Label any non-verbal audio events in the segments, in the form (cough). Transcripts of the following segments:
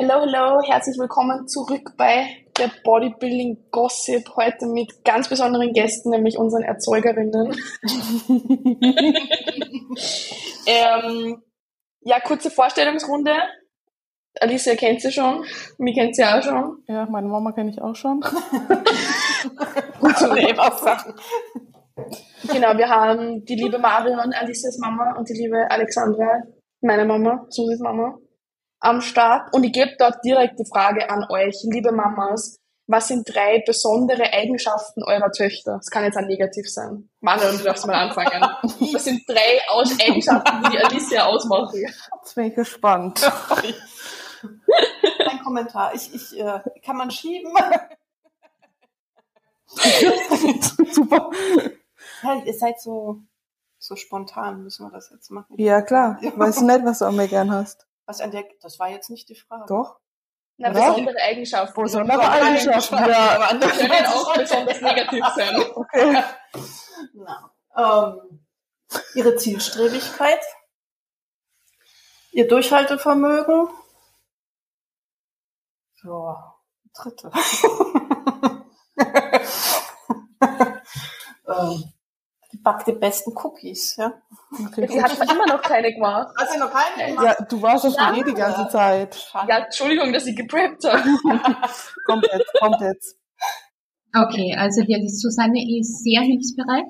Hello, hello, herzlich willkommen zurück bei der Bodybuilding Gossip. Heute mit ganz besonderen Gästen, nämlich unseren Erzeugerinnen. (laughs) ähm, ja, kurze Vorstellungsrunde. Alicia kennt sie schon, mich kennt sie auch schon. Ja, meine Mama kenne ich auch schon. (laughs) Gut zu leben Sachen. Genau, wir haben die liebe Marion, Alicias Mama und die liebe Alexandra, meine Mama, Susis Mama am Start und ich gebe dort direkt die Frage an euch, liebe Mamas. Was sind drei besondere Eigenschaften eurer Töchter? Das kann jetzt auch negativ sein. Manuel, du darfst mal anfangen. (laughs) Was sind drei Aus Eigenschaften, die die Alicia ausmachen? Jetzt bin ich gespannt. (laughs) Ein Kommentar. Ich, ich, äh, kann man schieben? (laughs) Super. Ja, ihr seid so, so spontan, müssen wir das jetzt machen. Ja, klar. Weißt du nicht, was du an mir gern hast? Was an der, das war jetzt nicht die Frage. Doch. Na, besondere Eigenschaften. Besondere Eigenschaften, ja. Aber andere können auch besonders negativ sein. (laughs) Okay. Na, ähm, ihre Zielstrebigkeit, ihr Durchhaltevermögen. Ja, dritte. (laughs) ähm, die backt die besten Cookies, ja. okay. Sie hat immer noch keine gemacht. Hast du noch keine gemacht? Ja, du warst ja schon eh die ganze Zeit. Ja, Entschuldigung, dass ich gepreppt habe. (laughs) Kommt jetzt, kommt jetzt. Okay, also die Susanne ist sehr hilfsbereit.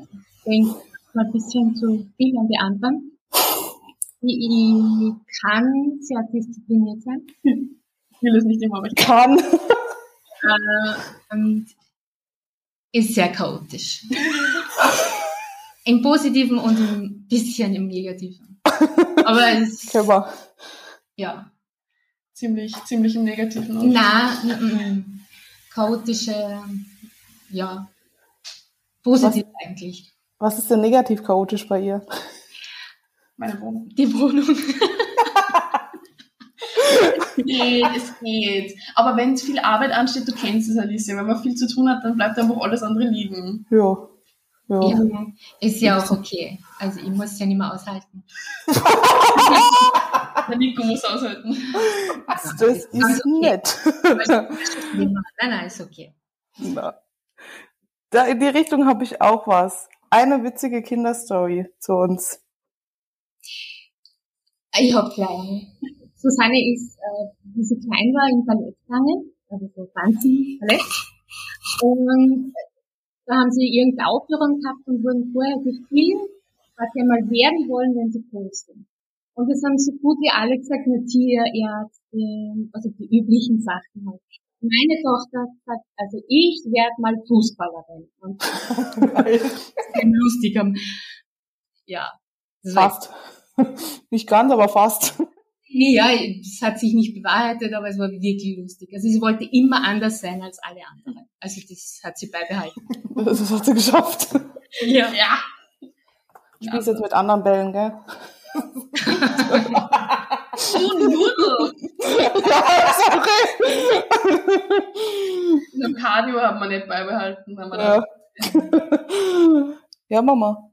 Denkt mal ein bisschen zu viel an die anderen. Die kann sehr diszipliniert sein. Ich will es nicht immer, aber ich Kann. Äh, und ist sehr chaotisch. (laughs) Im Positiven und ein bisschen im Negativen. Aber (laughs) es, Clever. ja. ziemlich, ziemlich im Negativen. aus. Na, mm, mm. chaotische, ja. Positiv eigentlich. Was ist denn negativ chaotisch bei ihr? Meine Wohnung. Die Wohnung. (laughs) geht, es geht. Aber wenn viel Arbeit ansteht, du kennst es, Alicia, wenn man viel zu tun hat, dann bleibt einfach alles andere liegen. Ja. Ja. Ja, ist ja auch okay. Also ich muss ja nicht mehr aushalten. (laughs) Der Nico muss aushalten. Das ist nett. Nein, nein, ist okay. Na. Da in die Richtung habe ich auch was. Eine witzige Kinderstory zu uns. Ich habe kleine. Susanne ist, äh, wie sie klein war, im Ballett gegangen, also so Tanzen-Ballett. Und da haben sie irgendeine Aufführung gehabt und wurden vorher gefilmt, was sie einmal werden wollen, wenn sie groß sind. Und das haben so gut wie alle gesagt, eine Tierärzte, also die üblichen Sachen halt. Meine Tochter gesagt, also ich werde mal Fußballerin. Und (laughs) das ist lustig. Ja. Fast. (laughs) Nicht ganz, aber fast. Ja, es hat sich nicht bewahrheitet, aber es war wirklich lustig. Also sie wollte immer anders sein als alle anderen. Also das hat sie beibehalten. (laughs) Das hat sie geschafft. Ja. Ja. Ich spiel's jetzt mit anderen Bällen, gell? Du Nudel. ja, sorry. Cardio haben wir nicht beibehalten. Haben wir Ja. ja, Mama.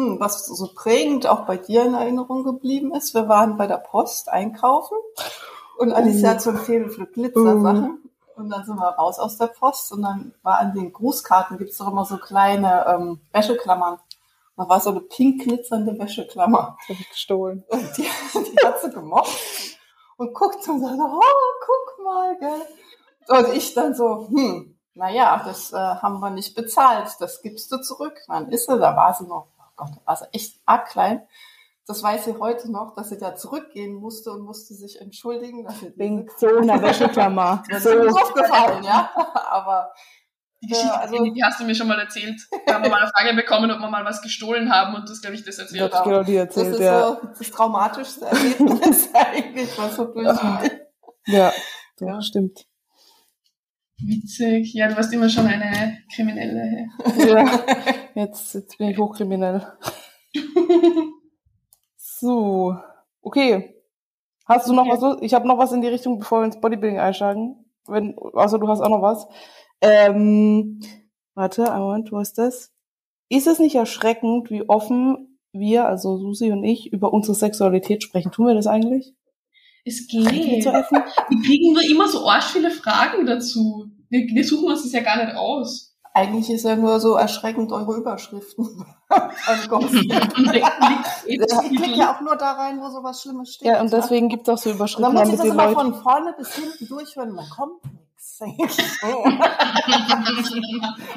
Hm, was so prägend auch bei dir in Erinnerung geblieben ist, wir waren bei der Post einkaufen und Alicia hat so ein Faible für Glitzersachen. Und dann sind wir raus aus der Post und dann war an den Grußkarten gibt's doch immer so kleine ähm, Wäscheklammern. Da war so eine pink glitzernde Wäscheklammer. Das hab ich gestohlen. Und die, die hat sie gemocht und guckt und sagt, oh, guck mal, gell. Und ich dann so, hm, naja, das äh, haben wir nicht bezahlt, das gibst du zurück. Dann ist sie, da war sie noch, oh Gott, sie echt arg klein. Das weiß sie heute noch, dass sie da zurückgehen musste und musste sich entschuldigen. Dass sie Wegen (laughs) so einer Wäscheklammer. das So. ist mir aufgefallen, ja. (laughs) Aber Die Geschichte, Ja, also- die, die hast du mir schon mal erzählt. Da haben wir mal eine Frage bekommen, ob wir mal was gestohlen haben und du hast, glaube ich, das Das erzählt. hab ich genau das erzählt, ist ja. so das traumatischste Erlebnis (laughs) eigentlich, was so durchgeht. Ja, doch, Ja. stimmt. Witzig. Ja, du warst immer schon eine Kriminelle. Ja, (laughs) jetzt, jetzt bin ich hochkriminell. (laughs) So, okay. Hast du noch Okay. was? Ich habe noch was in die Richtung, bevor wir ins Bodybuilding einsteigen. Wenn, außer du hast auch noch was. Ähm, warte, einen Moment, wo ist das? Ist es nicht erschreckend, wie offen wir, also Susi und ich, über unsere Sexualität sprechen? Tun wir das eigentlich? Es geht. zu essen? Wir kriegen nur immer so arsch viele Fragen dazu. Wir, wir suchen uns das ja gar nicht aus. Eigentlich ist ja nur so erschreckend eure Überschriften. (laughs) (laughs) (laughs) Ich klicke ja auch nur da rein, wo sowas Schlimmes steht. Ja, und deswegen gibt es auch so Und dann Überschriften, muss ich das immer Leute... von vorne bis hinten durchhören, dann kommt nichts.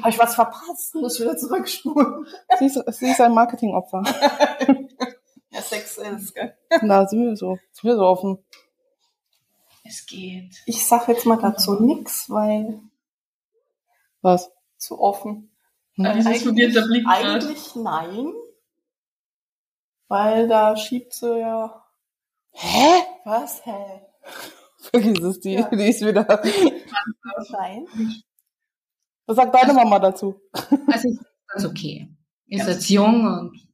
Habe ich was verpasst? Muss wieder zurückspulen. Sie ist, sie ist ein Marketingopfer. Ja, Sex ist, gell? Na, sind wir so, sind wir so offen. Es geht. Ich sag jetzt mal dazu nix, weil Was? zu offen. Hm? Ah, dieses verwirrte Blick. Eigentlich nein. Weil da schiebt sie ja. Hä? Was? Hä? Vergiss es, die, Ja. die ist wieder... Nein. Was sagt deine Mama dazu? Also ich ganz okay. Ist jetzt jung und,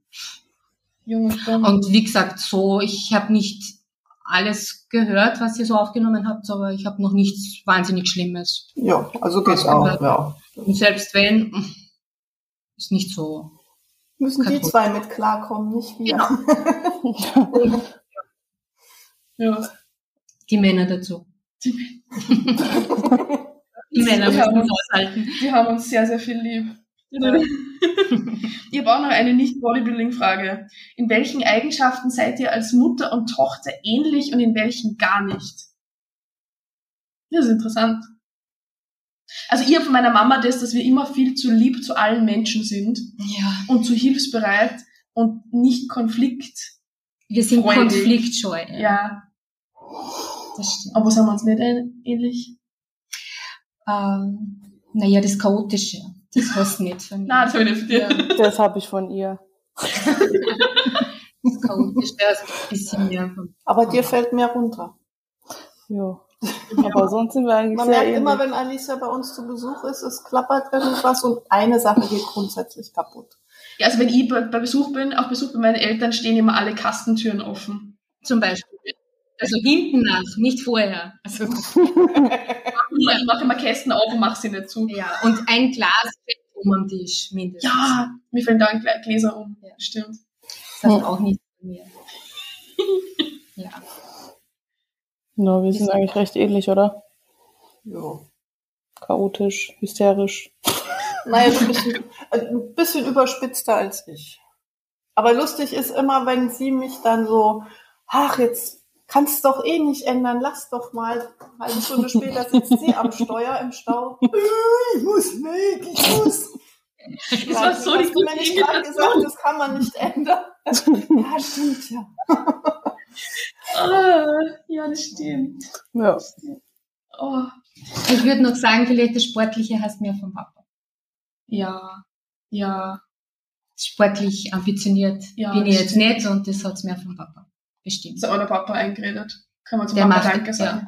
Junge Stunde. und wie gesagt, so, ich habe nicht alles gehört, was ihr so aufgenommen habt, aber ich habe noch nichts wahnsinnig Schlimmes. Ja, also geht's auch, ja. Und selbst wenn, ist nicht so. Müssen die zwei mit klarkommen, nicht wir. Genau. (laughs) ja. Die Männer dazu. Die- (laughs) Die Männer müssen es aushalten. Die haben uns sehr, sehr viel lieb. (laughs) ich habe auch noch eine Nicht-Bodybuilding-Frage. In welchen Eigenschaften seid ihr als Mutter und Tochter ähnlich und in welchen gar nicht? Das ist interessant. Also ich habe von meiner Mama das, dass wir immer viel zu lieb zu allen Menschen sind Ja. und zu hilfsbereit und nicht Konflikt. Wir sind Freudig. konfliktscheu. Ja, Das stimmt. aber sind wir uns nicht ähnlich? Ähm, naja, das Chaotische. Das hast du nicht von mir. Nein, das habe ich nicht von dir. Ja. Das habe ich von ihr. Aber dir fällt mehr runter. Jo. Aber sonst sind wir eigentlich Man sehr merkt ähnlich. immer, wenn Alicia bei uns zu Besuch ist, es klappert irgendwas und eine Sache geht grundsätzlich kaputt. Ja, also wenn ich bei, bei Besuch bin, auf Besuch bei meinen Eltern, stehen immer alle Kastentüren offen. Zum Beispiel. Also hinten nach, nicht vorher. Also, (laughs) Ich mache immer Kästen auf und mache sie nicht zu. ja. Und ein Glas fällt um am Tisch, mindestens. Ja, mir fallen da Gläser um. Ja. Stimmt. Das ist auch nicht von mir. (laughs) Ja. No, wir sind eigentlich recht ähnlich, oder? Ja. Chaotisch, hysterisch. Naja, so ein (laughs) bisschen, äh, ein bisschen überspitzter als ich. Aber lustig ist immer, wenn sie mich dann so, ach, jetzt kannst du doch eh nicht ändern, lass doch mal. Eine halbe Stunde später sitzt sie am Steuer im Stau. (laughs) Ich muss weg, ich muss. Das war so die Hast du mir nicht gerade gesagt, das kann man nicht ändern. (laughs) Ja, stimmt, ja. Ah, ja, das stimmt. Ja. Oh, Ich würde noch sagen, vielleicht das Sportliche hast mehr vom Papa. ja, ja. Sportlich ambitioniert Ja, bin ich jetzt nicht und das hat's mehr vom Papa. Bestimmt. Ist auch der Papa eingeredet. Kann man zum Der Papa macht- Danke sagen.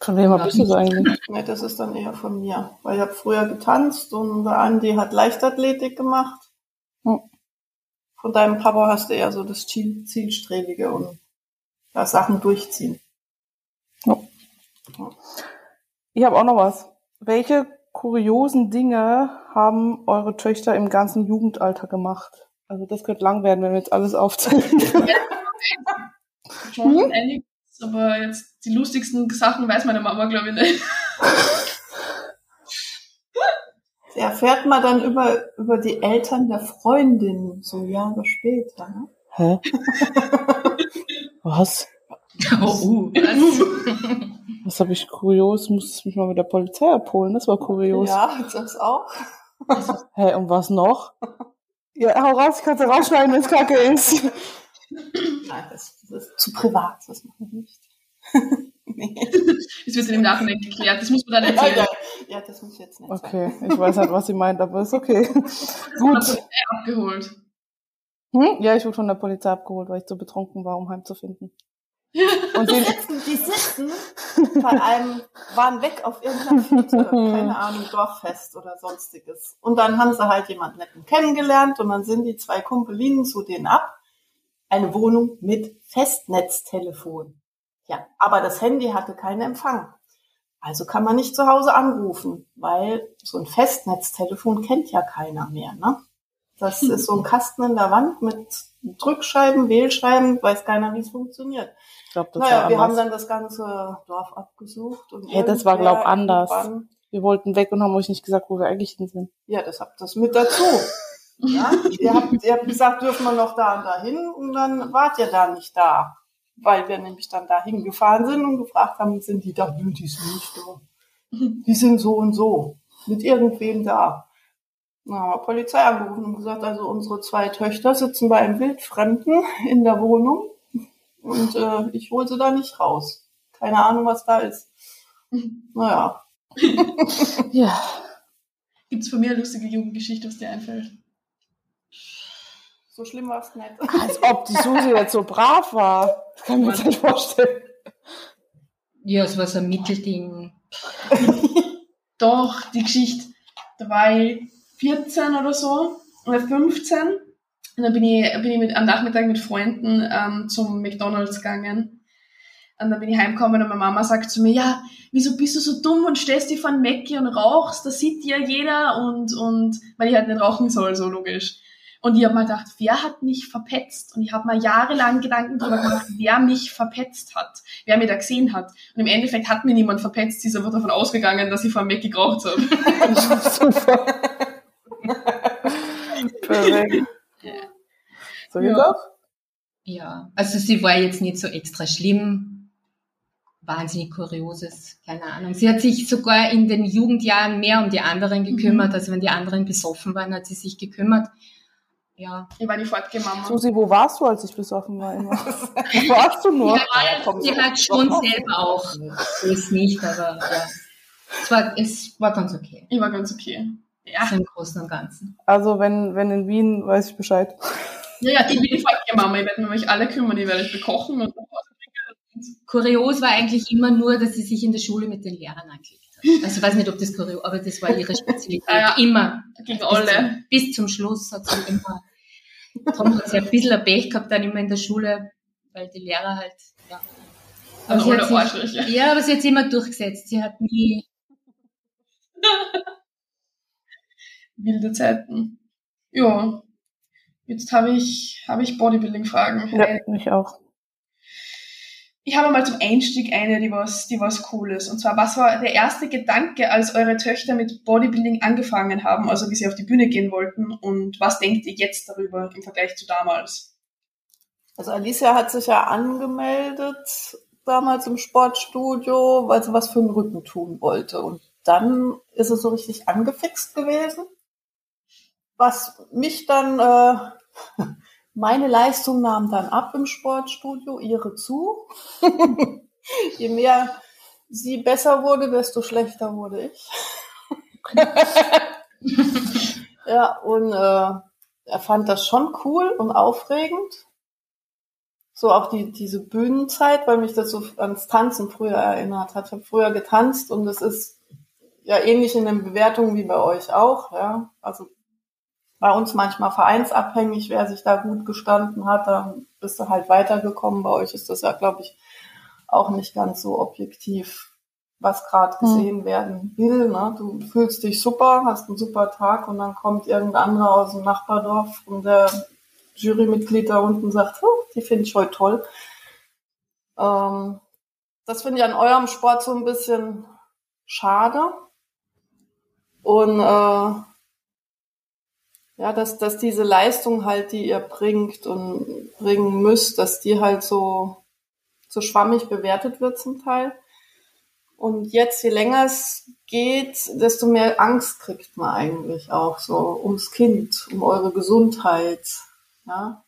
Von wem Ja. bist du so eigentlich? (laughs) Nee, das ist dann eher von mir. Weil ich habe früher getanzt und der Andi hat Leichtathletik gemacht. Hm. Von deinem Papa hast du eher so das Ziel, Zielstrebige und ja, Sachen durchziehen. Ich habe auch noch was. Welche kuriosen Dinge haben eure Töchter im ganzen Jugendalter gemacht? Also das könnte lang werden, wenn wir jetzt alles aufzählen. (laughs) (laughs) Schon Hm? einiges, aber jetzt die lustigsten Sachen weiß meine Mama, glaube ich, nicht. (laughs) Erfährt man dann über, über die Eltern der Freundin so Jahre später. Ne? Hä? Was? Oh, uh, was? (laughs) Habe ich kurios? Muss ich mich mal mit der Polizei abholen? Das war kurios. Ja, das auch. Hä, und was noch? (laughs) Ja, hau raus, ich kann es rausschneiden, wenn es kacke ist. Nein, das, das ist zu privat, das machen wir nicht. (laughs) nee. Das wird dann im Nachhinein geklärt. Das muss man dann ja, erzählen. ja, ja, das muss ich jetzt nicht Okay, ich weiß halt, was sie meint, aber ist okay. (laughs) Von der Gut. Polizei abgeholt. Hm? Ja, ich wurde von der Polizei abgeholt, weil ich zu betrunken war, um heimzufinden. (laughs) Und Die sitzen, die sitzen bei einem, waren weg auf irgendeiner Fete, keine Ahnung, Dorffest oder sonstiges. Und dann haben sie halt jemanden netten kennengelernt und dann sind die zwei Kumpelinen zu denen ab. Eine Wohnung mit Festnetztelefon. Ja, aber das Handy hatte keinen Empfang. Also kann man nicht zu Hause anrufen, weil so ein Festnetztelefon kennt ja keiner mehr, ne? Das ist so ein Kasten in der Wand mit Drückscheiben, Wählscheiben, weiß keiner, wie es funktioniert. Ich glaube, das naja, war wir haben anders. dann das ganze Dorf abgesucht. Und Hey, das war, irgendwer glaub, anders. Wir wollten weg und haben euch nicht gesagt, wo wir eigentlich hin sind. Ja, das habt das mit dazu. Ja? ihr, habt, ihr habt gesagt, dürfen wir noch da und da hin und dann wart ihr da nicht da. Weil wir nämlich dann da hingefahren sind und gefragt haben, sind die da? Nö, die sind nicht da. Die sind so und so. Mit irgendwem da. Dann haben wir Polizei angerufen und gesagt, also unsere zwei Töchter sitzen bei einem Wildfremden in der Wohnung und äh, ich hole sie da nicht raus. Keine Ahnung, was da ist. Naja, (laughs) Ja. Gibt's von mir eine lustige Jugendgeschichte, was dir einfällt? So schlimm war es nicht. Als ob die Susi jetzt so brav war. Das kann ich mir jetzt nicht vorstellen. Ja, es war so ein Mittelding. Doch, die Geschichte, da war ich 14 oder so, oder 15. Und dann bin ich, bin ich mit, am Nachmittag mit Freunden ähm, zum McDonalds gegangen. Und dann bin ich heimgekommen und meine Mama sagt zu mir, ja, wieso bist du so dumm und stellst dich vor ein Mackie und rauchst? Das sieht ja jeder und, und, weil ich halt nicht rauchen soll, so logisch. Und ich habe mal gedacht, wer hat mich verpetzt? Und ich habe mal jahrelang Gedanken darüber gemacht, (laughs) wer mich verpetzt hat, wer mir da gesehen hat. Und im Endeffekt hat mir niemand verpetzt, sie ist einfach davon ausgegangen, dass ich vor einem Mackie geraucht habe. Super. Perfekt. (laughs) So geht's Ja. auch? Ja, also sie war jetzt nicht so extra schlimm. Wahnsinnig kurioses, keine Ahnung. Sie hat sich sogar in den Jugendjahren mehr um die anderen gekümmert. Also wenn die anderen besoffen waren, hat sie sich gekümmert. Ja. Ich war die Fortgemama. Susi, wo warst du, als ich besoffen war? Immer? (laughs) wo warst du nur? komm, Sie so- hat schon selber auch. So ist nicht, aber ja. Es war, es war ganz okay. Ich war ganz okay. Ja, So im Großen und Ganzen. Also, wenn, wenn in Wien, weiß ich Bescheid. ja, ja ich bin die Fortgemama. Ich werde mich um euch alle kümmern. Ich werde euch bekochen und Kurios war eigentlich immer nur, dass sie sich in der Schule mit den Lehrern hat. Also ich weiß nicht, ob das kurios, aber das war ihre Spezialität. (laughs) Ah, ja. Immer. gegen Bis alle. zum, bis zum Schluss hat sie immer, darum hat sie ein bisschen ein Pech gehabt dann immer in der Schule, weil die Lehrer halt, ja. Aber Also sie hat sich, ja, aber sie hat sich immer durchgesetzt. Sie hat nie, (laughs) Wilde Zeiten. Ja. Jetzt habe ich, habe ich Bodybuilding-Fragen. Ja, ich auch. Ich habe mal zum Einstieg eine, die was, die was cool ist. Und zwar, was war der erste Gedanke, als eure Töchter mit Bodybuilding angefangen haben, also wie sie auf die Bühne gehen wollten? Und was denkt ihr jetzt darüber im Vergleich zu damals? Also Alicia hat sich ja angemeldet damals im Sportstudio, weil sie was für den Rücken tun wollte. Und dann ist es so richtig angefixt gewesen. Was mich dann, äh, (laughs) meine Leistung nahm dann ab im Sportstudio, ihre zu. (laughs) Je mehr sie besser wurde, desto schlechter wurde ich. (laughs) ja, und äh, er fand das schon cool und aufregend so auch die, diese Bühnenzeit, weil mich das so ans Tanzen früher erinnert hat. Ich habe früher getanzt und es ist ja ähnlich in den Bewertungen wie bei euch auch. Ja? Also bei uns manchmal vereinsabhängig, wer sich da gut gestanden hat, dann bist du halt weitergekommen. Bei euch ist das ja, glaube ich, auch nicht ganz so objektiv, was gerade gesehen werden will. Ne? Du fühlst dich super, hast einen super Tag und dann kommt irgendein anderer aus dem Nachbardorf und der Jurymitglied da unten sagt, oh, die finde ich heute toll. Ähm, das finde ich an eurem Sport so ein bisschen schade. Und äh, ja, dass, dass diese Leistung halt, die ihr bringt und bringen müsst, dass die halt so, so schwammig bewertet wird zum Teil. Und jetzt, je länger es geht, desto mehr Angst kriegt man eigentlich auch so ums Kind, um eure Gesundheit. Ja,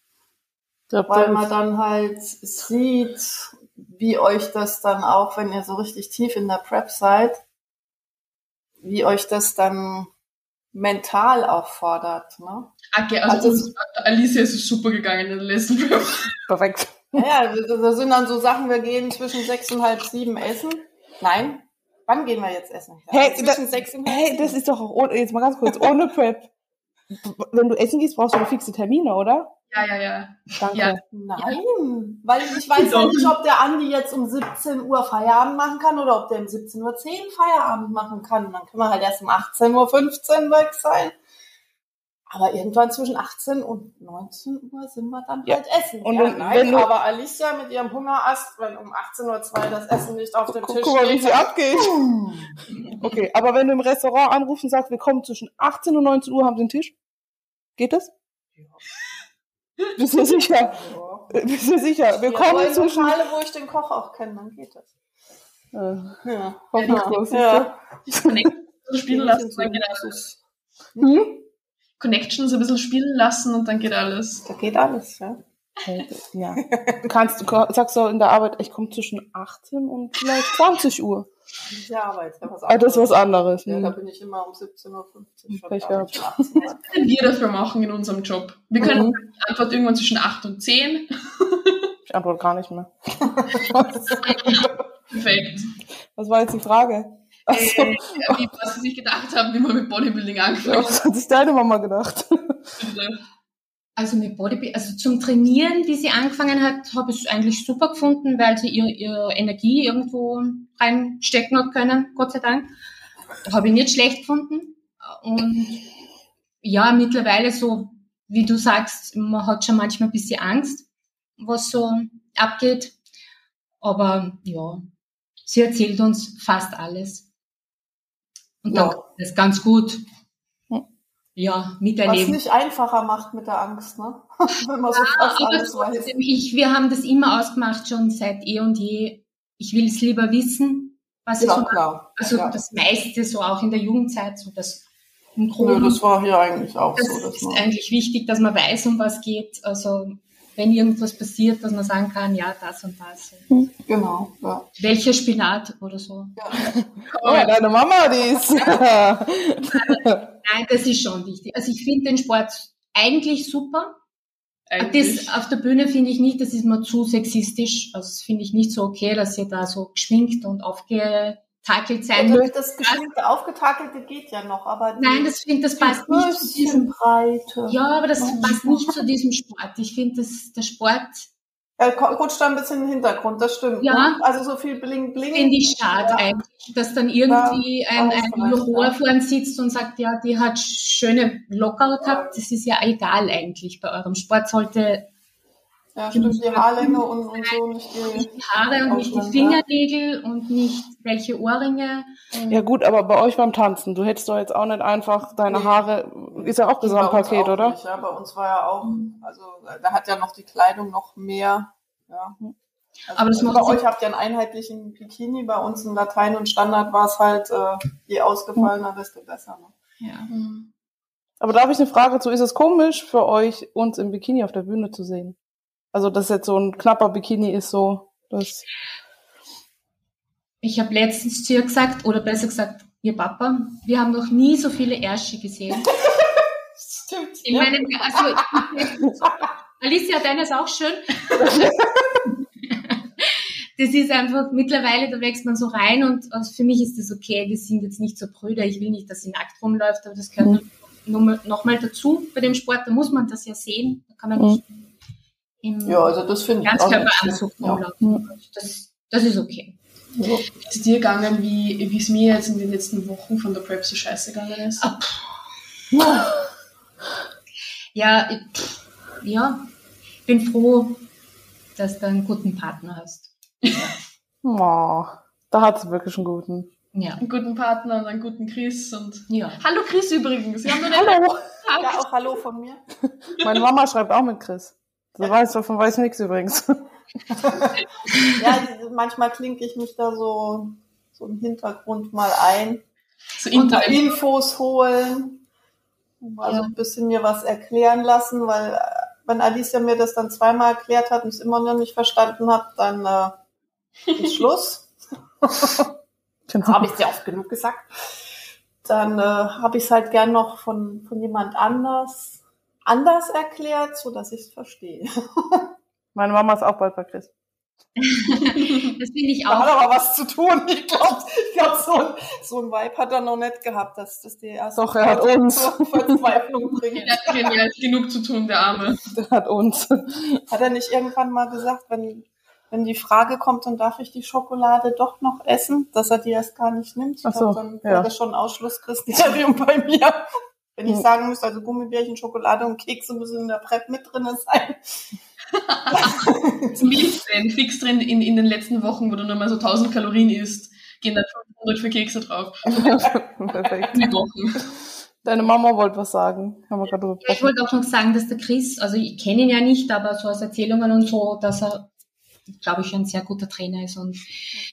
glaub, weil man dann halt sieht, wie euch das dann auch, wenn ihr so richtig tief in der Prep seid, wie euch das dann mental auch fordert. Ne? Okay, also, Also- uns, Alicia ist es super gegangen in der letzten. (laughs) Perfekt. Ja, ja, da da sind dann so Sachen, wir gehen zwischen sechs und halb sieben essen. Nein, wann gehen wir jetzt essen? Hey, zwischen da- sechs und halb Hey, das ist doch auch, ohne, jetzt mal ganz kurz, ohne Prep. Wenn du essen gehst, brauchst du fixe Termine, oder? Ja, ja, ja. Danke. Ja. Nein, weil ich weiß ja nicht, ob der Andi jetzt um 17 Uhr Feierabend machen kann oder ob der um 17.10 Uhr Feierabend machen kann. Dann können wir halt erst um 18.15 Uhr weg sein. Aber irgendwann zwischen 18 und 19 Uhr sind wir dann Ja. halt essen. Und ja, wenn- nein, wenn du- aber Alicia mit ihrem Hungerast, wenn um 18.02 Uhr das Essen nicht auf dem Guck, Tisch guck mal, wie steht, sie abgeht. Okay, aber wenn du im Restaurant anrufst und sagst, wir kommen zwischen 18 und 19 Uhr, haben sie einen Tisch? Geht das? (laughs) Bist du sicher? Ja. Bist du sicher? Wir Ja, aber kommen in zwischen... Lokale, wo ich den Koch auch kenne, dann geht das. Äh, Ja. hoffnungslos. Ja. Connection spielen lassen, geht Das ist- Hm? Connections ein bisschen spielen lassen und dann geht alles. Da geht alles, ja. Äh, Ja. Kannst du, sagst du in der Arbeit, ich komme zwischen 18 und vielleicht 20 Uhr. Die Arbeit, ja, was Ah, das ist was anderes. Ja, da Hm. bin ich immer um 17.50 Uhr schon Pech da, gehabt. wenn ich 18 Uhr. Was können wir dafür machen in unserem Job? Wir können Mhm. die Antwort irgendwann zwischen 8 und 10. (laughs) Ich antworte gar nicht mehr. (laughs) Perfekt. Was war jetzt die Frage? Achso, Äh, wie, was sie sich gedacht haben, wie man mit Bodybuilding angefangen was hat sich deine Mama gedacht? hat. Also mit Bodybuilding, also zum Trainieren, wie sie angefangen hat, habe ich es eigentlich super gefunden, weil sie ihre, ihre Energie irgendwo reinstecken hat können, Gott sei Dank. Habe ich nicht schlecht gefunden. Und ja, mittlerweile so, wie du sagst, man hat schon manchmal ein bisschen Angst, was so abgeht. Aber ja, sie erzählt uns fast alles. Und dann Ja. das ganz gut. Ja, Was miterleben. nicht einfacher macht mit der Angst, ne? (laughs) Wenn man so fast Aber alles weiß. ich, wir haben das immer ausgemacht, schon seit eh und je. Ich will es lieber wissen, was ich Ja, so klar. Also ja. das meiste so auch in der Jugendzeit, so das im Nö, Groben. das war hier eigentlich auch das so. Dass ist eigentlich wichtig, dass man weiß, um was geht. Also wenn irgendwas passiert, dass man sagen kann, ja, das und das. genau, ja. Welcher Spinat oder so. Oh, deine Mama, die ist. (laughs) Nein, das ist schon wichtig. Also ich finde den Sport eigentlich super. Eigentlich. Das auf der Bühne finde ich nicht, das ist mir zu sexistisch. Also das finde ich nicht so okay, dass ihr da so geschminkt und aufgetakelt sein müsst. das geschminkte, aufgetakelte geht ja noch, aber Nein, das finde das passt nicht zu diesem. Brüstchenbreite. Ja, aber das Ja. passt nicht zu diesem Sport. Ich finde, dass der Sport Er rutscht da ein bisschen in den Hintergrund, das stimmt. Ja. Ne? Also so viel Bling Bling. finde ich schade Ja. eigentlich, dass dann irgendwie Ja, ein, ein Juror vorn sitzt und sagt, ja, die hat schöne Locker gehabt. Das ist ja egal eigentlich. Bei eurem Sport sollte Ja, stimmt, die Haarlänge und, und so nicht die. die Haare und nicht die. Fingernägel und nicht welche Ohrringe. Ja gut, aber bei euch beim Tanzen, du hättest doch jetzt auch nicht einfach deine Nee. Haare, ist ja auch Gesamtpaket, auch oder? Nicht, ja, bei uns war ja auch, also da hat ja noch die Kleidung noch mehr. Ja. Also, Aber das also bei euch habt ihr einen einheitlichen Bikini, bei uns in Latein und Standard war es halt, äh, je ausgefallener, desto besser. Ne? Ja. Mhm. Aber da habe ich eine Frage zu, ist es komisch für euch, uns im Bikini auf der Bühne zu sehen? Also, dass jetzt so ein knapper Bikini ist, so, das, Ich habe letztens zu ihr gesagt, oder besser gesagt, ihr Papa, wir haben noch nie so viele Ärsche gesehen. (laughs) Stimmt. In ja. meinem, also, (laughs) Alicia, deine ist auch schön. das ist einfach, mittlerweile, da wächst man so rein und also für mich ist das okay, wir sind jetzt nicht so Brüder, ich will nicht, dass sie nackt rumläuft, aber das gehört mhm. nochmal dazu bei dem Sport, da muss man das ja sehen, da kann man nicht im ja, also das finde ich auch Ganzkörperanzug schlimm. Ja. rumlaufen. Das, das ist okay. Ja. Ist es dir gegangen, wie wie es mir jetzt in den letzten Wochen von der Prep so scheiße gegangen ist? Ah, Ja, ich- pff, ja, bin froh, dass du einen guten Partner hast. oh, da hat sie wirklich einen guten. Ja. Einen guten Partner und einen guten Chris und. Ja. Hallo Chris übrigens. Hallo! ja, auch Hallo von mir. Meine Mama schreibt auch mit Chris. Du weißt, davon weiß nichts übrigens. (laughs) Ja, manchmal klinke ich mich da so, so im Hintergrund mal ein. so und. Infos holen, mal so ein bisschen mir was erklären lassen, weil wenn Alicia mir das dann zweimal erklärt hat und es immer noch nicht verstanden hat, dann äh, ist Schluss. Genau. Habe ich dir oft genug gesagt. Dann äh, habe ich es halt gern noch von, von jemand anders anders erklärt, so dass ich es verstehe. (laughs) Meine Mama ist auch bald bei Chris. (laughs) Das finde ich Da hat auch. aber was zu tun. Ich glaube, ich glaub, so, ein, so ein Vibe hat er noch nicht gehabt, dass das die erste Doch, er hat uns. (laughs) Verzweiflung bringt. Er hat genial genug zu tun, der Arme. Der hat uns. Hat er nicht irgendwann mal gesagt, wenn, wenn die Frage kommt, dann darf ich die Schokolade doch noch essen, dass er die erst gar nicht nimmt? Ich Ach so, glaub, dann ja. wäre das schon ein Ausschlusskriterium bei mir. Wenn ich sagen müsste, also Gummibärchen, Schokolade und Kekse müssen in der Prep mit drin sein. Milch drin, fix drin in, in den letzten Wochen, wo du nur mal so 1000 Kalorien isst, gehen dann 500 für Kekse drauf. (laughs) Perfekt. Die Wochen. Deine Mama wollte was sagen. Haben wir gerade Ja, ich wollte auch noch sagen, dass der Chris, also ich kenne ihn ja nicht, aber so aus Erzählungen und so, dass er, glaube ich, ein sehr guter Trainer ist und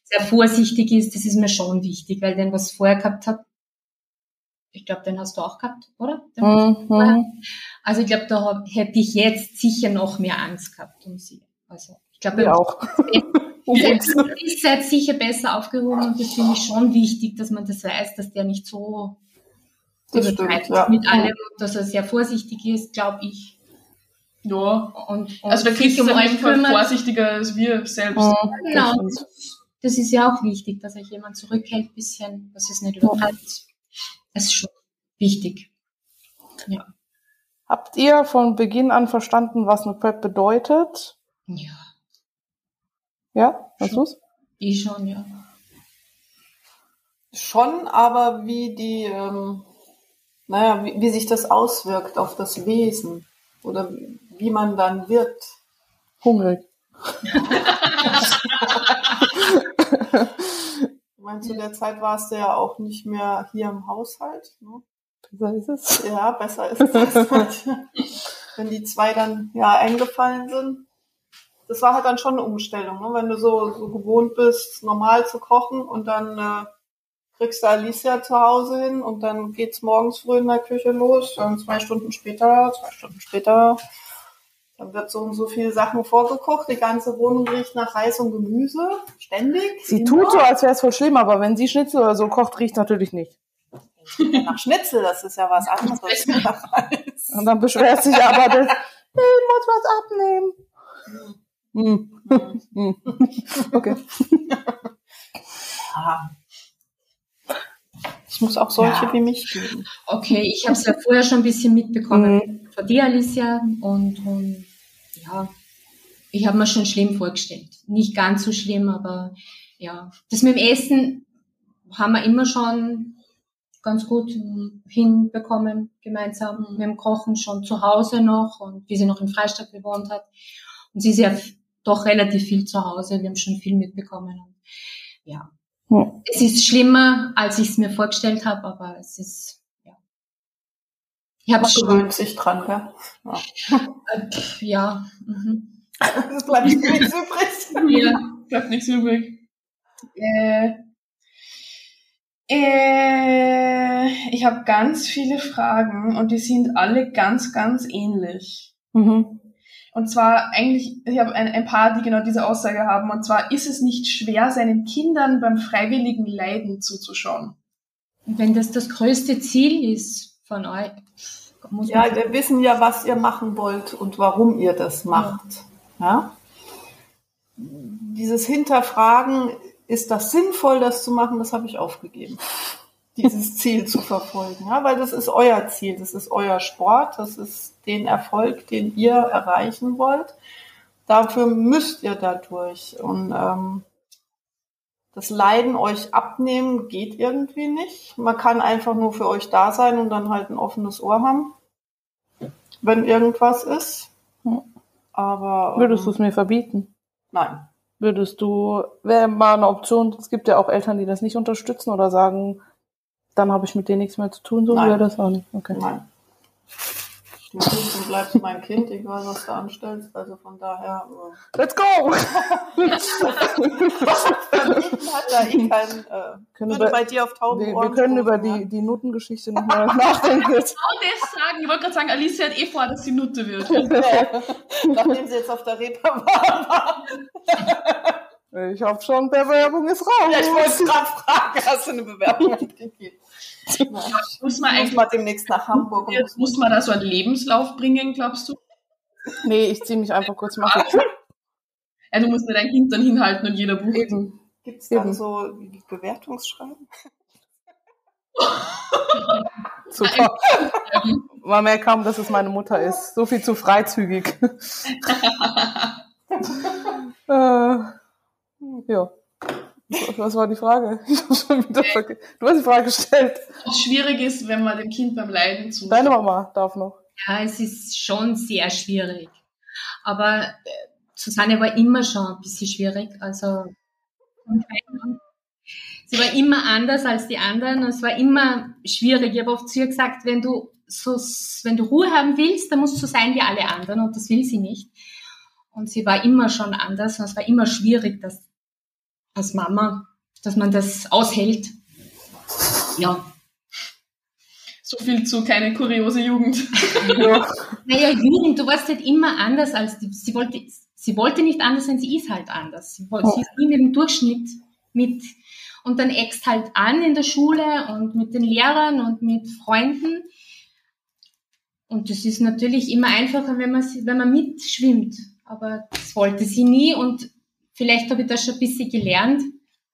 sehr vorsichtig ist. Das ist mir schon wichtig, weil den, was vorher gehabt hat, ich glaube, den hast du auch gehabt, oder? Mhm. Also ich glaube, da hab, hätte ich jetzt sicher noch mehr Angst gehabt um sie. Also ich glaube, auch. (laughs) ihr seid sicher besser aufgehoben und das finde ich schon wichtig, dass man das weiß, dass der nicht so Das stimmt, ja. mit allem und dass er sehr vorsichtig ist, glaube ich. Ja. Und, und Also sich ist um euch vorsichtiger als wir selbst. Mhm. Genau. Das ist ja auch wichtig, dass euch jemand zurückhält, bisschen, dass es nicht übertreibt. Das ist schon wichtig. Habt ihr von Beginn an verstanden, was eine Prep bedeutet? Ja, Ja, weißt du's? ich schon, ja. Schon, aber wie die, ähm, naja, wie, wie sich das auswirkt auf das Wesen oder wie man dann wird. Hungrig. (laughs) Ich meine, zu der Zeit warst du ja auch nicht mehr hier im Haushalt. Ne? Besser ist es. Ja, besser ist es. (laughs) Wenn die zwei dann ja eingefallen sind. Das war halt dann schon eine Umstellung, ne? wenn du so, so gewohnt bist, normal zu kochen und dann äh, kriegst du Alicia zu Hause hin und dann geht's morgens früh in der Küche los, dann zwei Stunden später, zwei Stunden später, dann wird so und so viel Sachen vorgekocht, die ganze Wohnung riecht nach Reis und Gemüse, ständig. Sie immer. tut so, als wäre es voll schlimm, aber wenn sie Schnitzel oder so kocht, riecht natürlich nicht. (laughs) nach Schnitzel, das ist ja was anderes. Nach Reis. Und dann beschwert sich aber das, (laughs) ich muss was abnehmen. Hm. Hm. Okay. Ah. Es muss auch solche Ja. wie mich geben. Okay, ich habe es ja vorher schon ein bisschen mitbekommen von dir, Alicia. Und, und ja, ich habe mir schon schlimm vorgestellt. Nicht ganz so schlimm, aber ja. Das mit dem Essen haben wir immer schon ganz gut hinbekommen, gemeinsam mit dem Kochen schon zu Hause noch und wie sie noch in Freistadt gewohnt hat. Und sie ist ja doch relativ viel zu Hause, wir haben schon viel mitbekommen. Und, ja, Hm. es ist schlimmer, als ich es mir vorgestellt habe, aber es ist, ja. Ich habe schon, gewöhnt sich dran, gell? äh, pff, ja, mhm. Das bleibt (laughs) nichts übrig. ja. Bleibt nichts übrig. Äh, äh, ich habe ganz viele Fragen und die sind alle ganz, ganz ähnlich. Mhm. Und zwar eigentlich, ich habe ein, ein paar, die genau diese Aussage haben. Und zwar ist es nicht schwer, seinen Kindern beim freiwilligen Leiden zuzuschauen. Wenn das das größte Ziel ist von euch, Ja, man, wir wissen ja, was ihr machen wollt und warum ihr das macht. Ja? Dieses Hinterfragen, ist das sinnvoll, das zu machen, das habe ich aufgegeben. (laughs) Dieses Ziel zu verfolgen. Ja, weil das ist euer Ziel, das ist euer Sport, das ist den Erfolg, den ihr erreichen wollt. Dafür müsst ihr dadurch. Und ähm, das Leiden euch abnehmen geht irgendwie nicht. Man kann einfach nur für euch da sein und dann halt ein offenes Ohr haben, wenn irgendwas ist. Aber ähm, Würdest du es mir verbieten? nein. Würdest du, wäre mal eine Option, es gibt ja auch Eltern, die das nicht unterstützen oder sagen, dann habe ich mit dir nichts mehr zu tun, so wäre das auch nicht. Okay. Nein. Du bist und bleibst mein Kind, egal was du anstellst. Also von daher äh, Let's go! (laughs) hat da eh äh, Können würde über- bei dir auf tausend wir, können über die, die Notengeschichte nochmal (laughs) nachdenken. Genau das sagen. Ich wollte gerade sagen, Alice hat eh vor, dass sie Nutte wird. (laughs) Nachdem sie jetzt auf der Reeper war. Ich habe schon, Bewerbung ist raus. Ja, ich wollte gerade fragen, hast du eine Bewerbung abgegeben? Muss man Ich muss eigentlich, mal demnächst nach Hamburg. Und muss man da so einen Lebenslauf bringen, glaubst du? Nee, ich ziehe mich einfach kurz mal. (laughs) Ja, du musst dir dein Kind dann hinhalten und jeder bucht. Eben. Gibt es dann so Bewertungsschreiben? (laughs) Super. (laughs) Man merkt kaum, dass es meine Mutter ist. So viel zu freizügig. äh, ja. Was war die Frage? (laughs) Ich hab schon wieder vergessen. Du hast die Frage gestellt. Es schwierig ist, wenn man dem Kind beim Leiden zuschaut. Deine Mama darf noch. Ja, es ist schon sehr schwierig. Aber äh, Susanne war immer schon ein bisschen schwierig. Also sie war immer anders als die anderen es war immer schwierig. Ich habe oft zu ihr gesagt, wenn du so, wenn du Ruhe haben willst, dann musst du so sein wie alle anderen und das will sie nicht. Und sie war immer schon anders und es war immer schwierig, dass als Mama, dass man das aushält. Ja. So viel zu keine kuriose Jugend. (laughs) Naja, Jugend, du warst halt immer anders als die, sie wollte, sie wollte nicht anders sein, sie ist halt anders. Sie, wollte, sie ist mit dem Durchschnitt mit und dann eckst halt an in der Schule und mit den Lehrern und mit Freunden. Und das ist natürlich immer einfacher, wenn man, wenn man mitschwimmt. Aber das wollte sie nie und vielleicht habe ich das schon ein bisschen gelernt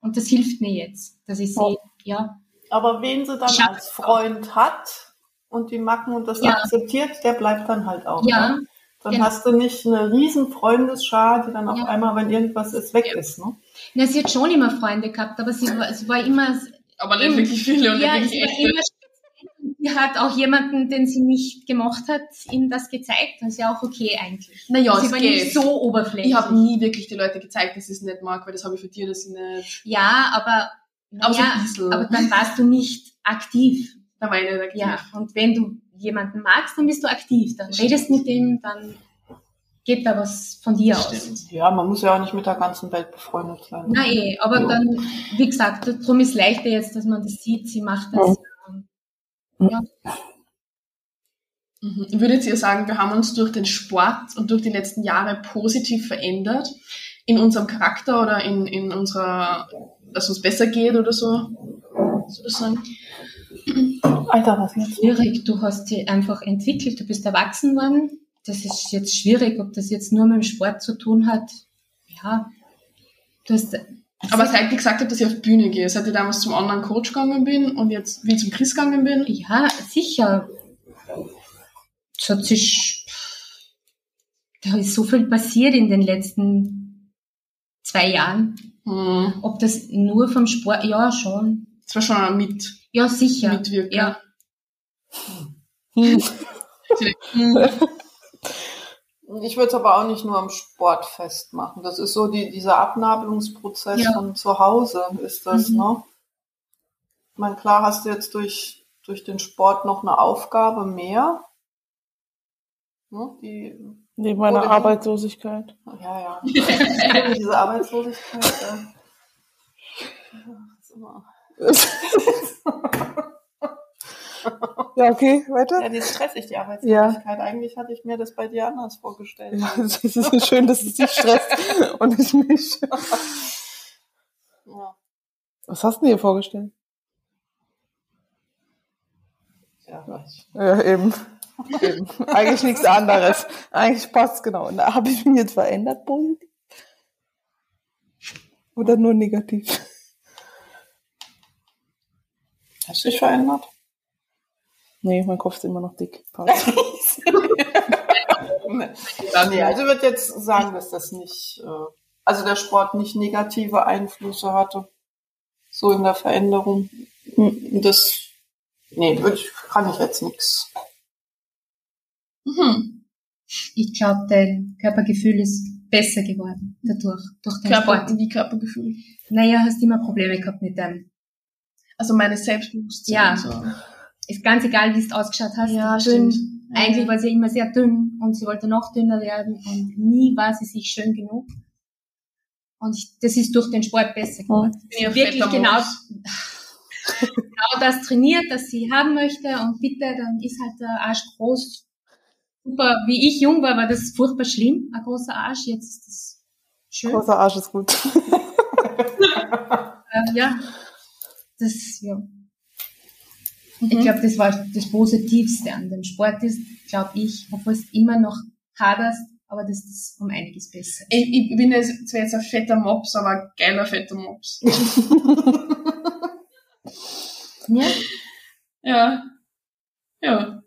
und das hilft mir jetzt, dass ich sie, ja. Aber wen sie dann Schaff- als Freund hat und die Macken und das Ja. akzeptiert, der bleibt dann halt auch. Ja, Ne? Dann genau. hast du nicht eine riesen Freundesschar, die dann auf Ja. einmal, wenn irgendwas ist, weg ist. Ne? Na, sie hat schon immer Freunde gehabt, aber sie war, sie war immer, Aber nicht wirklich viele und ja, nicht es wirklich war echte. immer. Sie hat auch jemanden, den sie nicht gemocht hat, ihm das gezeigt. Das ist ja auch okay eigentlich. Naja, sie es war geht. nicht so oberflächlich. Ich habe nie wirklich die Leute gezeigt, dass ich es nicht mag, weil das habe ich für dir, dass ich nicht. ja, aber, Aber so ja, ein bisschen. aber dann warst du nicht aktiv. Da war ich nicht aktiv. Ja, und wenn du jemanden magst, dann bist du aktiv. Dann Das redest mit ihm, dann geht da was von dir aus. Stimmt. Ja, man muss ja auch nicht mit der ganzen Welt befreundet sein. Na eh, aber Ja. dann, wie gesagt, darum ist leichter jetzt, dass man das sieht, sie macht das. Mhm. Würdet ihr sagen, wir haben uns durch den Sport und durch die letzten Jahre positiv verändert in unserem Charakter oder in, in unserer, dass uns besser geht oder so? Würdest du das sagen? Alter, was jetzt? schwierig. Du hast dich einfach entwickelt, du bist erwachsen worden. Das ist jetzt schwierig, ob das jetzt nur mit dem Sport zu tun hat. Ja. Du hast, Aber seit ich gesagt habe, dass ich auf Bühne gehe, seit ich damals zum anderen Coach gegangen bin und jetzt wie zum Chris gegangen bin, ja, sicher. Es hat sich, da ist so viel passiert in den letzten zwei Jahren. hm, Ob das nur vom Sport, ja, schon. das war schon mit, Ja, sicher. Mitwirken. Ja. Hm. Ich würde es aber auch nicht nur am Sport festmachen. Das ist so die, dieser Abnabelungsprozess Ja. von zu Hause ist das, Mhm. ne? Ich meine, klar hast du jetzt durch, durch den Sport noch eine Aufgabe mehr. Ne? Die, Neben meiner Arbeitslosigkeit. ja, ja. Diese Arbeitslosigkeit. Ja. Ja, ist immer- (laughs) (laughs) (laughs) Ja, okay, weiter. ja, die ist stressig, die Arbeitslosigkeit. Eigentlich hatte ich mir das bei dir anders vorgestellt. Ja, es ist schön, dass es dich stresst (laughs) und nicht mich. Ja. Was hast du dir vorgestellt? Ja, weiß ich. Ja, eben. eben. Eigentlich (laughs) nichts anderes. Eigentlich passt genau. Und da habe ich mich jetzt verändert, positiv? Oder nur negativ? Hast du dich verändert? Nee, mein Kopf ist immer noch dick. (laughs) Passt. nee, also ich würde jetzt sagen, dass das nicht, äh, also der Sport nicht negative Einflüsse hatte. So in der Veränderung. Hm, Das, nee, kann ich jetzt nichts. mhm. Ich glaube, dein Körpergefühl ist besser geworden dadurch, durch den Körper, Sport. wie Körpergefühl. Naja, hast immer Probleme gehabt mit deinem. Also meine Selbstbewusstsein. Ja. So. Ist ganz egal, wie du ausgeschaut hast. Ja, dünn. stimmt. Eigentlich war sie immer sehr dünn und sie wollte noch dünner werden und nie war sie sich schön genug. Und ich, das ist durch den Sport besser geworden. Ein Wirklich genau, (laughs) genau das trainiert, das sie haben möchte und bitte, dann ist halt der Arsch groß. Super, wie ich jung war, war das furchtbar schlimm, ein großer Arsch, jetzt ist das schön. Großer Arsch ist gut. (laughs) Ähm, ja, das, ja. Und ich glaube, das war das Positivste an dem Sport ist, glaube ich, obwohl es immer noch haderst, aber das ist um einiges besser. Ich, ich bin jetzt, zwar jetzt ein fetter Mops, aber ein geiler fetter Mops. (laughs) Ja? ja. Ja.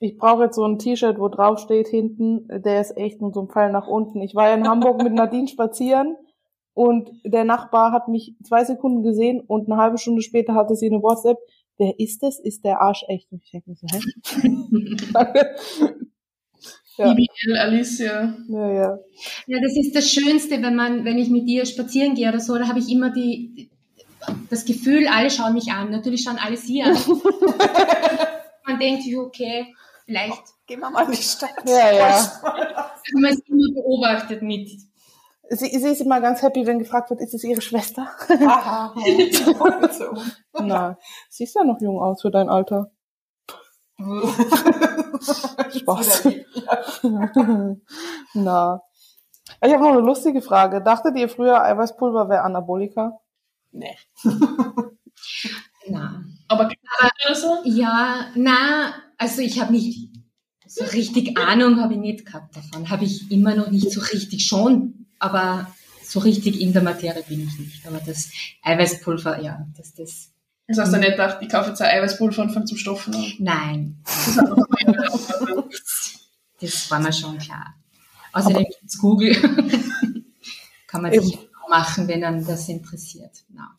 Ich brauche jetzt so ein T-Shirt, wo drauf steht hinten, der ist echt mit so einem Pfeil nach unten. Ich war ja in Hamburg mit Nadine spazieren und der Nachbar hat mich zwei Sekunden gesehen und eine halbe Stunde später hatte sie eine WhatsApp. Wer ist das? Ist der Arsch echt? Und ich denke mir so, hä? (laughs) Ja. BBL, Alicia. ja, ja. Ja, das ist das Schönste, wenn man, wenn ich mit dir spazieren gehe oder so, da habe ich immer die, das Gefühl, alle schauen mich an. Natürlich schauen alle sie an. (laughs) man denkt sich, okay, vielleicht, Gehen wir mal in die Stadt. Ja, ja. also man ist immer beobachtet mit. Sie, sie ist immer ganz happy, wenn gefragt wird, ist es ihre Schwester? Aha. (laughs) Na, siehst ja noch jung aus für dein Alter. Spaß. (laughs) Na. Ich habe noch eine lustige Frage. Dachtet ihr früher, Eiweißpulver wäre Anabolika? Nee. Na. Aber oder so? Ja, na, also ich habe nicht so richtig Ahnung habe ich nicht gehabt davon. Habe ich immer noch nicht so richtig schon, aber so richtig in der Materie bin ich nicht. Aber das Eiweißpulver, ja, dass das, Das heißt ja nicht gedacht, ich kaufe jetzt ein Eiweißpulver und fange zum Stoffen an. nein, Das das war mir schon klar. Außerdem gibt's Google. (laughs) Kann man sich machen, wenn dann das interessiert. Na.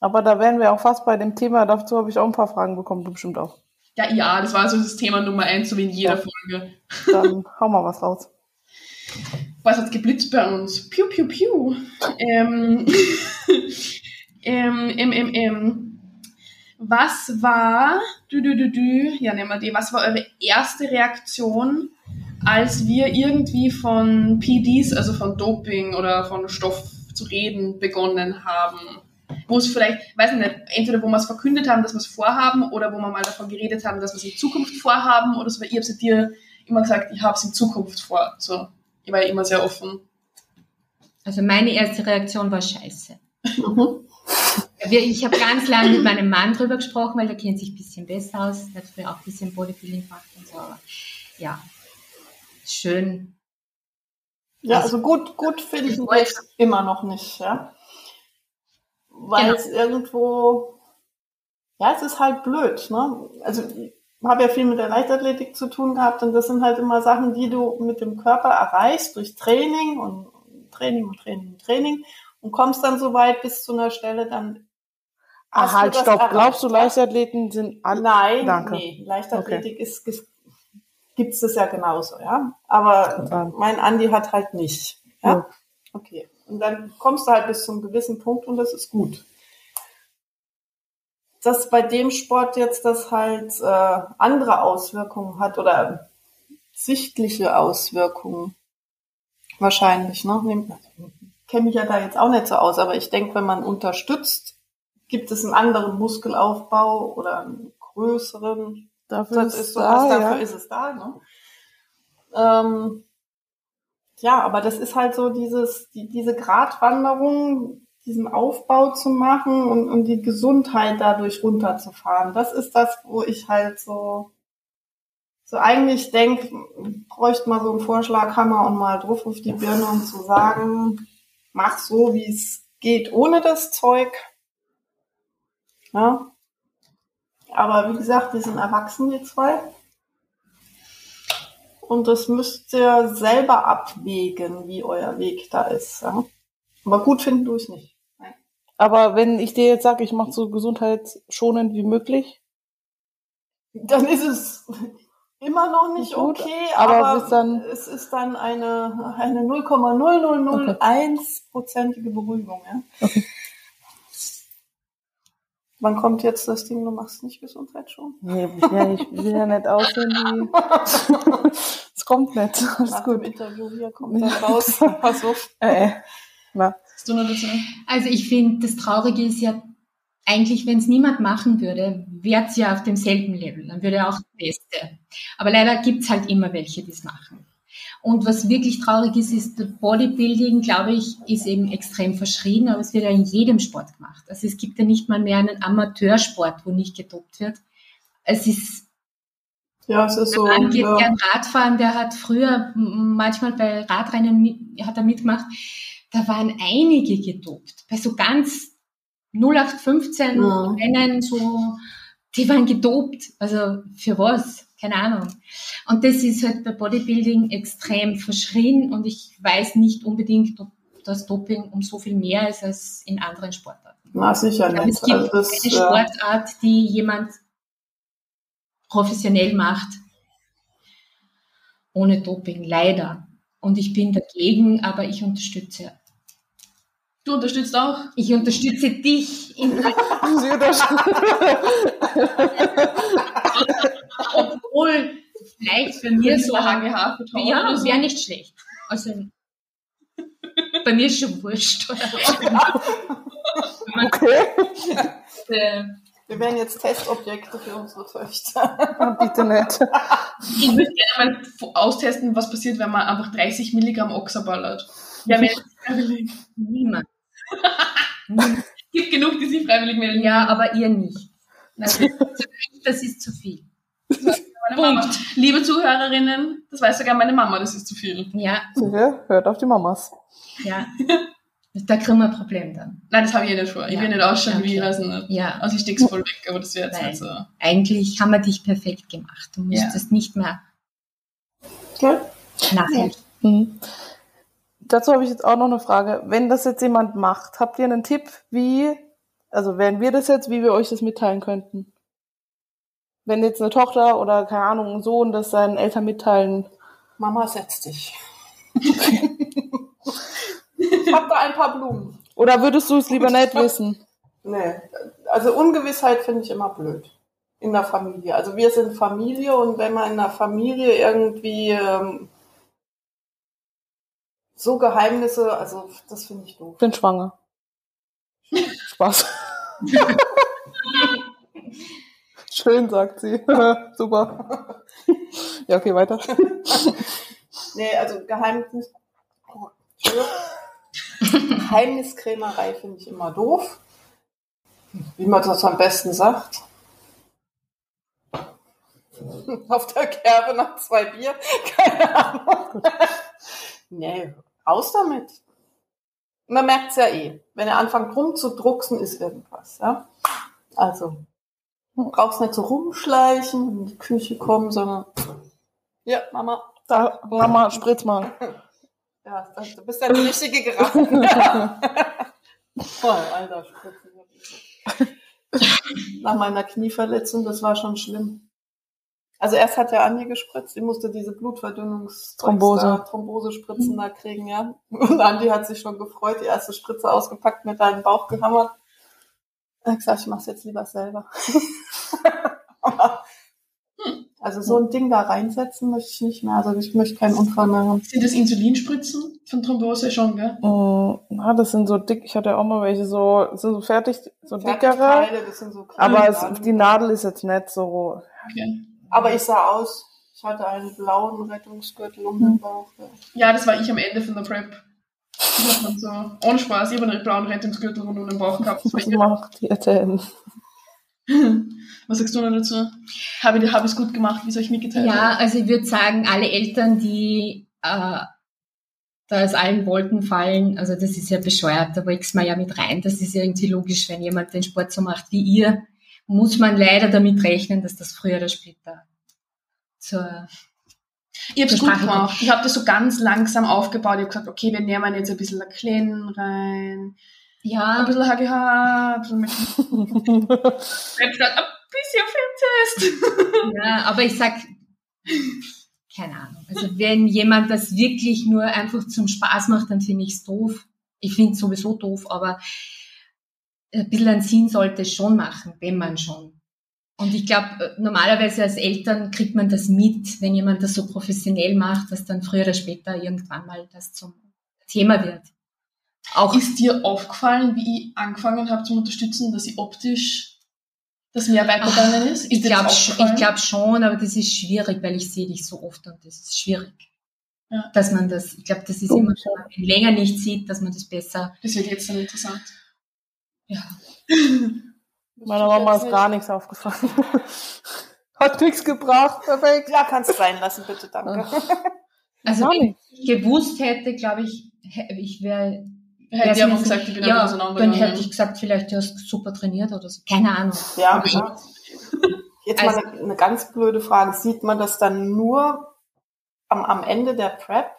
Aber da wären wir auch fast bei dem Thema. Dazu habe ich auch ein paar Fragen bekommen, du bestimmt auch. Ja, ja, das war so das Thema Nummer eins, so wie in jeder Ja. Folge. Dann hau mal was raus. Was hat geblitzt bei uns? Piu, piu, piu. Ähm, (laughs) ähm, ähm, ähm, ähm. Was war, du, du, du, du, ja, nehmen wir die, was war eure erste Reaktion, als wir irgendwie von PDs, also von Doping oder von Stoff zu reden begonnen haben? Wo es vielleicht, weiß ich nicht, entweder wo wir es verkündet haben, dass wir es vorhaben, oder wo wir mal davon geredet haben, dass wir es in Zukunft vorhaben, oder so, weil ich habe es dir immer gesagt, ich habe es in Zukunft vor. So, ich war ja immer sehr offen. Also meine erste Reaktion war Scheiße. Mhm. Wir- Ich habe ganz lange mit meinem Mann drüber gesprochen, weil der kennt sich ein bisschen besser aus. Der hat früher auch ein bisschen Bodybuilding gemacht und so. Aber ja, schön. Ja, also gut, gut finde ich es immer noch nicht, ja. Weil Genau. es irgendwo, ja, es ist halt blöd, ne? Also habe ja viel mit der Leichtathletik zu tun gehabt und das sind halt immer Sachen, die du mit dem Körper erreichst durch Training und Training und Training und Training und kommst dann so weit bis zu einer Stelle, dann du halt, stopp. erreicht, Glaubst du? Leichtathleten sind alle... Nein, Danke. nee, Leichtathletik ist, ist gibt's das ja genauso, ja. Aber Ja. mein Andi hat halt nicht. Ja? Ja. Okay. Und dann kommst du halt bis zu einem gewissen Punkt und das ist gut. Dass bei dem Sport jetzt das halt äh, andere Auswirkungen hat oder sichtliche Auswirkungen wahrscheinlich, ne? Nehm- Kenne mich ja da jetzt auch nicht so aus, aber ich denke, wenn man unterstützt, gibt es einen anderen Muskelaufbau oder einen größeren Dafür ist so, da, dafür ja. ist es da, ne? Ähm, ja, aber das ist halt so dieses, die, diese Gratwanderung, diesen Aufbau zu machen und, und die Gesundheit dadurch runterzufahren. Das ist das, wo ich halt so, so eigentlich denke, bräuchte mal so einen Vorschlaghammer und mal drauf auf die Birne und zu sagen, mach so, wie es geht ohne das Zeug. Ja, aber wie gesagt, die sind erwachsen, die zwei. Und das müsst ihr selber abwägen, wie euer Weg da ist. Ja? Aber gut finden tue ich nicht. Aber wenn ich dir jetzt sage, ich mache so gesundheitsschonend wie möglich, Dann ist es immer noch nicht Gut, okay, aber aber, dann- es ist dann eine, eine 0,0001-prozentige Beruhigung. Ja? Okay. Wann kommt jetzt das Ding, du machst nicht Gesundheit schon? nee, ich will ja, nicht, will ja nicht aussehen wie... (laughs) Es kommt nicht. Alles Nach gut. Interview hier kommt dann raus. (laughs) Pass auf. Äh, Na, Hast du noch dazu? Also ich finde, das Traurige ist ja, eigentlich, wenn es niemand machen würde, wäre es ja auf demselben Level. Dann würde er auch der Beste. Aber leider gibt's halt immer welche, die es machen. Und was wirklich traurig ist, ist, Bodybuilding, glaube ich, ist eben extrem verschrien, aber es wird ja in jedem Sport gemacht. Also es gibt ja nicht mal mehr einen Amateursport, wo nicht gedopt wird. Es ist Ja, es ist so. Geht ja. gern Radfahren, der hat früher manchmal bei Radrennen mit, hat er mitgemacht. Da waren einige gedopt. Bei so ganz 0815 Mhm. Rennen, so, die waren gedopt. Also für was? Keine Ahnung. Und das ist halt bei Bodybuilding extrem verschrien und ich weiß nicht unbedingt, ob dass Doping um so viel mehr ist als in anderen Sportarten. Na, sicher nicht. es gibt Also das, keine äh, Sportart, die jemand professionell macht ohne Doping, leider. Und ich bin dagegen, aber ich unterstütze. Du unterstützt auch? Ich unterstütze dich, in, (laughs) (laughs) obwohl vielleicht bei mir so HGH für Taucher Ja, so. wäre nicht schlecht. Also bei mir ist schon wurscht. (laughs) Okay. Äh, wir wären jetzt Testobjekte für unsere Töchter. Ah, Bitte nicht. Ich würde gerne mal austesten, was passiert, wenn man einfach 30 Milligramm Oxa ballert. Ja, meldet (laughs) niemand. gibt genug, die sich freiwillig melden. Ja, aber ihr nicht. Also, das ist zu viel. Meine Mama. Liebe Zuhörerinnen, das weiß sogar meine Mama, das ist zu viel. Ja, Sicher, hört auf die Mamas. ja. Da kriegen wir ein Problem dann. Nein, das habe ich eh nicht vor. Ich Ja. will nicht ausschauen wie, Okay. ich weiß nicht. Ja, Also ich steck's voll weg, aber das wäre jetzt Nein. nicht so. eigentlich haben wir dich perfekt gemacht. Du Ja. müsstest nicht mehr Okay. nachhelfen. Mhm. Dazu habe ich jetzt auch noch eine Frage. Wenn das jetzt jemand macht, habt ihr einen Tipp, wie, also wären wir das jetzt, wie wir euch das mitteilen könnten? Wenn jetzt eine Tochter oder, keine Ahnung, ein Sohn das seinen Eltern mitteilen. Mama, setz dich. ich (laughs) hab da ein paar Blumen. Oder würdest du es lieber nicht wissen? Nee, also Ungewissheit finde ich immer blöd. In der Familie. Also wir sind Familie und wenn man in der Familie irgendwie ähm, so Geheimnisse, also das finde ich doof. Bin schwanger. (laughs) Spaß. Schön, sagt sie. (laughs) Super. ja, okay, weiter. (laughs) Nee, also Geheimnis. Oh. Geheimniskrämerei finde ich immer doof. Wie man das am besten sagt. Auf der Kerbe nach zwei Bier. Keine Ahnung. nee, raus damit. Man merkt's ja eh. Wenn er anfängt rumzudrucksen, ist irgendwas. Ja? Also, du brauchst nicht so rumschleichen, in die Küche kommen, sondern ja, Mama, Da, Mama, spritz mal. ja, das- du bist ja die richtige geraten. Ja. (laughs) Voll, alter Spritzen. Nach meiner Knieverletzung, das war schon schlimm. Also erst hat der Andi gespritzt, ich musste diese Blutverdünnungs Thrombose. Thrombosespritzen da kriegen, ja. Und Andi hat sich schon gefreut, die erste Spritze ausgepackt, mit deinen Bauch gehammert. Er hat gesagt, ich mach's jetzt lieber selber. (laughs) also so ein Ding da reinsetzen möchte ich nicht mehr. Also ich möchte keinen Unfall mehr haben. Sind das Insulinspritzen von Thrombose schon, gell? Mm, Na, das sind so dick, ich hatte ja auch mal welche so, so fertig, so dickere. Fertigteile, das sind so Aber es, die Nadel ist jetzt nicht so. Okay. Aber ich sah aus, ich hatte einen blauen Rettungsgürtel um den Bauch. Ja. Ja, das war ich am Ende von der Prep. So, ohne Spaß, ich habe einen blauen Rettungsgürtel rund um den Bauch gehabt. (laughs) Was macht die erzählen? (laughs) Was sagst du noch dazu? Habe ich hab ich's gut gemacht, wie soll ich mitgeteilt Ja, also ich würde sagen, alle Eltern, die äh, da aus allen Wolken fallen, also das ist ja bescheuert, da wächst man ja mit rein. Das ist ja irgendwie logisch, wenn jemand den Sport so macht wie ihr, muss man leider damit rechnen, dass das früher oder später zur Ich habe es gut Sprache gemacht. Ich habe das so ganz langsam aufgebaut. Ich habe gesagt, okay, wir nehmen jetzt ein bisschen Kleinen rein, ein ja, bisschen HGH, ein bisschen mit (laughs) ein bisschen Filmtest. (laughs) ja, aber ich sag, keine Ahnung. Also wenn jemand das wirklich nur einfach zum Spaß macht, dann finde ich es doof. Ich finde es sowieso doof, aber ein bisschen einen Sinn sollte es schon machen, wenn man schon. Und ich glaube, normalerweise als Eltern kriegt man das mit, wenn jemand das so professionell macht, dass dann früher oder später irgendwann mal das zum Thema wird. Auch Ist dir aufgefallen, wie ich angefangen habe zu unterstützen, dass sie optisch das mehr weitergegangen ist? Ist ich glaube ich glaub schon, aber das ist schwierig, weil ich sehe dich so oft und das ist schwierig. Ja. Dass man das, ich glaube, das ist immer, wenn man länger nicht sieht, dass man das besser, Das wird jetzt dann interessant. Ja. (laughs) Meiner Mama ist gar nichts aufgefallen. (laughs) Hat nichts gebracht, perfekt. Ja, kannst reinlassen, bitte, danke. (laughs) Also wenn ich gewusst hätte, glaube ich, ich wäre, Hätte ich aber gesagt, ich bin ja, ja, dann hätte ich gesagt, vielleicht du hast super trainiert oder so. Keine Ahnung. Ja, Aber klar. Jetzt Also- mal eine, eine ganz blöde Frage. Sieht man das dann nur am, am Ende der Prep,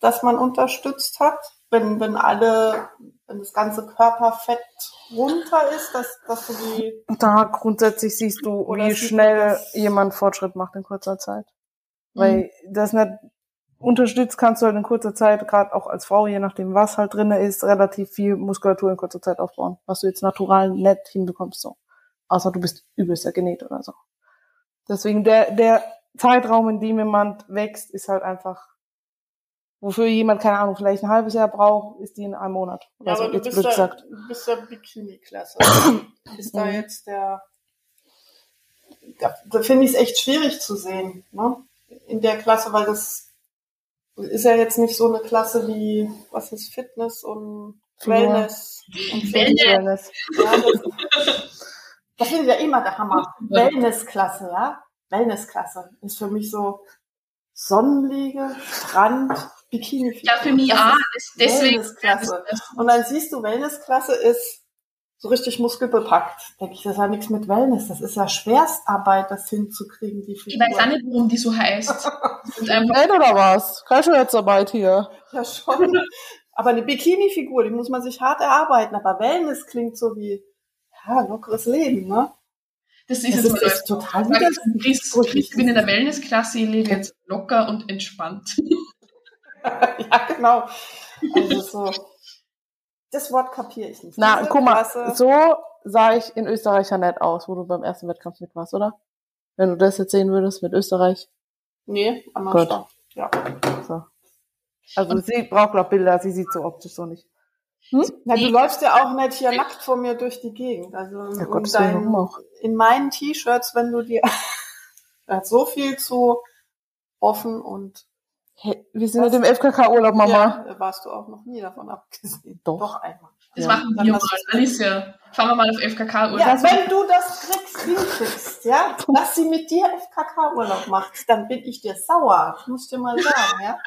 dass man unterstützt hat? Wenn, wenn alle, wenn das ganze Körperfett runter ist, dass, dass du die, Da grundsätzlich siehst du, wie schnell jemand Fortschritt macht in kurzer Zeit. Weil das nicht unterstützt kannst du halt in kurzer Zeit, gerade auch als Frau, je nachdem was halt drinne ist, relativ viel Muskulatur in kurzer Zeit aufbauen, was du jetzt natural nicht hinbekommst so. Außer du bist übelster genäht oder so. Deswegen der, der Zeitraum, in dem jemand wächst, ist halt einfach, wofür jemand, keine Ahnung, vielleicht ein halbes Jahr braucht, ist die in einem Monat. Ja, so, aber du bist ja, gesagt. du bist ja Bikini-Klasse. (coughs) ist da jetzt der, da, da finde ich es echt schwierig zu sehen, ne? In der Klasse, weil das ist ja jetzt nicht so eine Klasse wie, was ist Fitness und. Wellness. Und Wellness. Ja, das, das finde ich ja immer der Hammer. Wellnessklasse, ja? Wellnessklasse ist für mich so Sonnenliege, Strand, Bikini. Ja, für mich Das auch. Das, deswegen. Wellnessklasse. Und dann siehst du, Wellnessklasse ist so richtig muskelbepackt. Denke ich, das ist ja nichts mit Wellness. Das ist ja Schwerstarbeit, das hinzukriegen, die Ich Figur. weiß auch nicht, warum die so heißt. (laughs) Nett oder was? Keine Schwerstarbeit hier. Ja, schon. Aber eine Bikini-Figur, die muss man sich hart erarbeiten. Aber Wellness klingt so wie, ja, lockeres Leben, ne? das ist Das ist, mal. ist total wieder. ich ich bin in der Wellnessklasse, ich lebe jetzt locker und entspannt. (laughs) ja, genau. Also so. Das Wort kapiere ich nicht. Na, Diese guck mal, Klasse- so sah ich in Österreich ja nett aus, wo du beim ersten Wettkampf mit warst, oder? Wenn du das jetzt sehen würdest mit Österreich. Nee, am. Start. Ja. So. Also sie braucht glaub Bilder, sie sieht so optisch so nicht. Hm? Na, du läufst ja auch nicht hier nackt vor mir durch die Gegend. Also Ja, in, Gottes Willen, deinen, warum auch? in meinen T-Shirts, wenn du dir (laughs) so viel zu offen und Hey, wir sind Was? ja im FKK-Urlaub, Mama. ja, warst du auch noch nie davon abgesehen. Doch. Doch einmal. Das Ja. machen Dann wir mal. Alicia, fahren wir mal auf FKK oder Ja, wenn du das kriegst, hinkriegst, ja, dass sie mit dir FKK-Urlaub macht, dann bin ich dir sauer. Ich muss dir mal sagen, ja.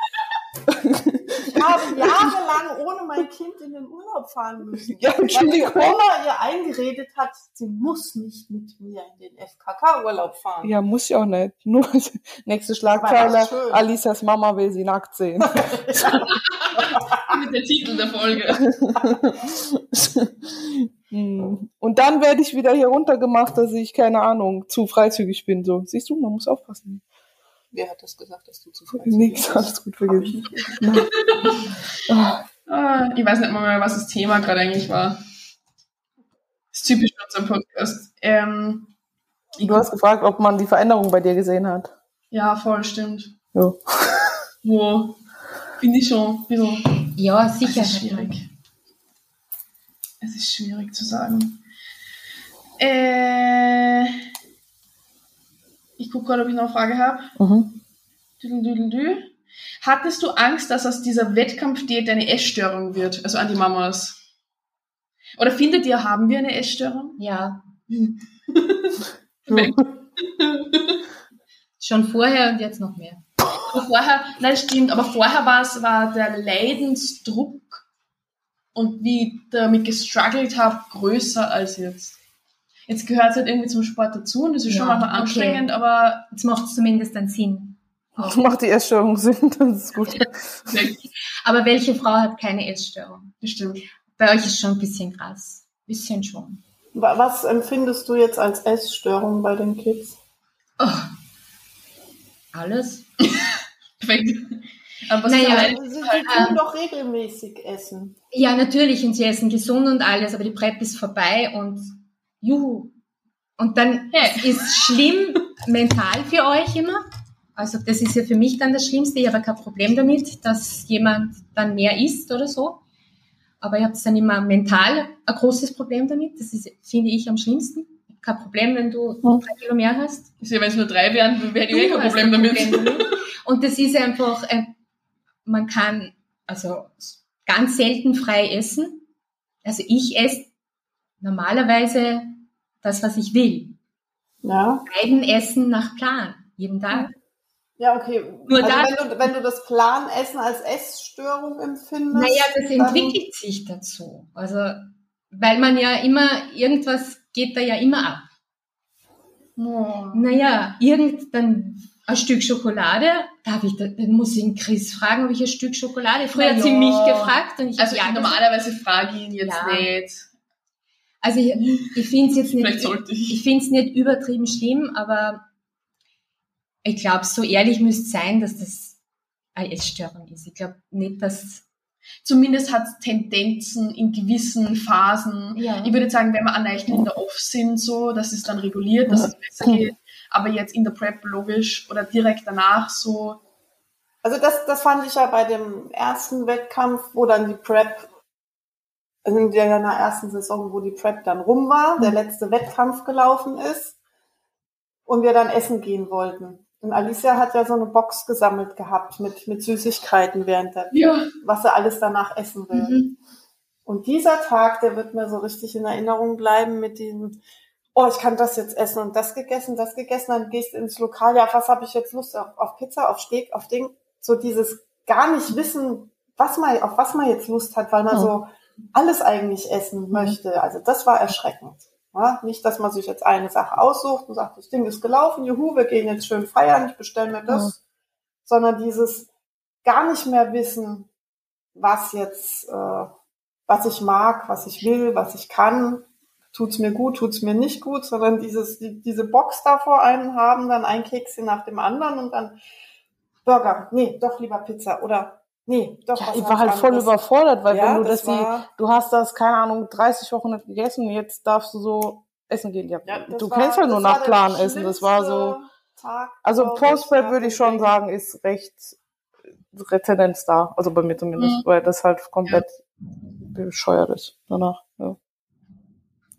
Ich habe jahrelang ohne mein Kind in den Urlaub fahren müssen. Ja, Entschuldigung. Weil die Oma ihr eingeredet hat, sie muss nicht mit mir in den FKK-Urlaub fahren. Ja, muss ich auch nicht. Nur (laughs) nächste Schlagzeile. Alisas Mama will sie nackt sehen. (laughs) mit der Titel der Folge. (laughs) Hm. Und dann werde ich wieder hier runtergemacht, dass ich, keine Ahnung, zu freizügig bin. So, siehst du, man muss aufpassen. Wer hat das gesagt, dass du zu frei Nix, bist? (laughs) alles gut vergessen. (laughs) Ah, Ah, ich weiß nicht mal mehr, was das Thema gerade eigentlich war. Das ist typisch für unseren Podcast. Ähm, Du hast gefragt, ob man die Veränderung bei dir gesehen hat. ja, voll, stimmt. Ja. Wo? Bin ich schon bisschen Ja, Es sicher. ist schwierig. Es ist schwierig zu sagen. Äh, ich gucke gerade, ob ich noch eine Frage habe. Mhm. Hattest du Angst, dass aus dieser Wettkampfdiät eine Essstörung wird? Also an die Mamas. Oder findet ihr, haben wir eine Essstörung? Ja, (laughs) (laughs) schon vorher und jetzt noch mehr. Aber vorher, nein, das stimmt, aber vorher war es, war der Leidensdruck und wie ich damit gestruggelt habe, größer als jetzt. Jetzt gehört es halt irgendwie zum Sport dazu und das ist schon Ja, manchmal okay. anstrengend, aber Jetzt macht es zumindest einen Sinn. Macht die Essstörung Sinn, (laughs) das ist gut. (laughs) Aber welche Frau hat keine Essstörung? das stimmt. Bei euch ist schon ein bisschen krass. Bisschen schon. Wa- Was empfindest du jetzt als Essstörung bei den Kids? Oh. Alles? (laughs) Aber Naja, halt, sie die tun ähm, doch regelmäßig essen. Ja, natürlich, und sie essen gesund und alles, aber die Prep ist vorbei und juhu. Und dann Hey. ist schlimm mental für euch immer. Also das ist ja für mich dann das Schlimmste. Ich habe kein Problem damit, dass jemand dann mehr isst oder so. Aber ich habe dann immer mental ein großes Problem damit. Das ist, finde ich, am schlimmsten. Kein Problem, wenn du Hm. drei Kilo mehr hast. ist ja, wenn es nur drei wären, wäre ich eh kein Problem ein damit. Problem damit. Und das ist einfach, äh, man kann also ganz selten frei essen. Also ich esse normalerweise das, was ich will. Ja. Beiden essen nach Plan, jeden Tag. Ja, okay. Nur also wenn, du, wenn du das Planessen als Essstörung empfindest. Naja, das dann- entwickelt sich dazu. Also, weil man ja immer, irgendwas geht da ja immer ab. Oh. Naja, irgend, dann ein Stück Schokolade, darf ich, da, dann muss ich den Chris fragen, ob ich ein Stück Schokolade. Früher Na hat sie ja. mich gefragt und ich Also ja gesagt. normalerweise frage ich ihn jetzt Ja. nicht. Also ich, ich finde es jetzt nicht, ich. ich finde es nicht übertrieben schlimm, aber ich glaube, so ehrlich müsste sein, dass das eine Essstörung ist. Ich glaube nicht, dass Zumindest hat es Tendenzen in gewissen Phasen. ja. Ich würde sagen, wenn wir an Nächten in der Off sind, so, dass es dann reguliert, dass es besser geht. Aber jetzt in der Prep logisch oder direkt danach so. Also das, das fand ich ja bei dem ersten Wettkampf, wo dann die Prep, in der in der ersten Saison, wo die Prep dann rum war, der letzte Wettkampf gelaufen ist und wir dann essen gehen wollten. Und Alicia hat ja so eine Box gesammelt gehabt mit, mit Süßigkeiten während der, Ja. was sie alles danach essen will. Mhm. Und dieser Tag, der wird mir so richtig in Erinnerung bleiben mit diesem, oh, ich kann das jetzt essen und das gegessen, das gegessen, dann gehst du ins Lokal, ja, was habe ich jetzt Lust? Auf, auf Pizza, auf Steak, auf Ding. So dieses gar nicht wissen, was man, auf was man jetzt Lust hat, weil man Ja. so alles eigentlich essen möchte. Also das war erschreckend. Ja, nicht, dass man sich jetzt eine Sache aussucht und sagt, das Ding ist gelaufen, juhu, wir gehen jetzt schön feiern, ich bestelle mir das, sondern dieses gar nicht mehr wissen, was jetzt, äh, was ich mag, was ich will, was ich kann, tut's mir gut, tut's mir nicht gut, sondern dieses, die, diese Box da vor einem haben, dann ein Kekschen nach dem anderen und dann Burger, nee, doch lieber Pizza oder nee, doch Ja, ich war halt voll überfordert, weil Ja, wenn du das das, die, du hast das, keine Ahnung, 30 Wochen nicht gegessen und jetzt darfst du so essen gehen. Ja, du war- kennst halt nur nach Plan essen. Das war so, Tag, also Post-Prep würde ich schon sagen, ist recht Rezendenz da. Also bei mir zumindest, Mhm. weil das halt komplett bescheuert ist danach, ja.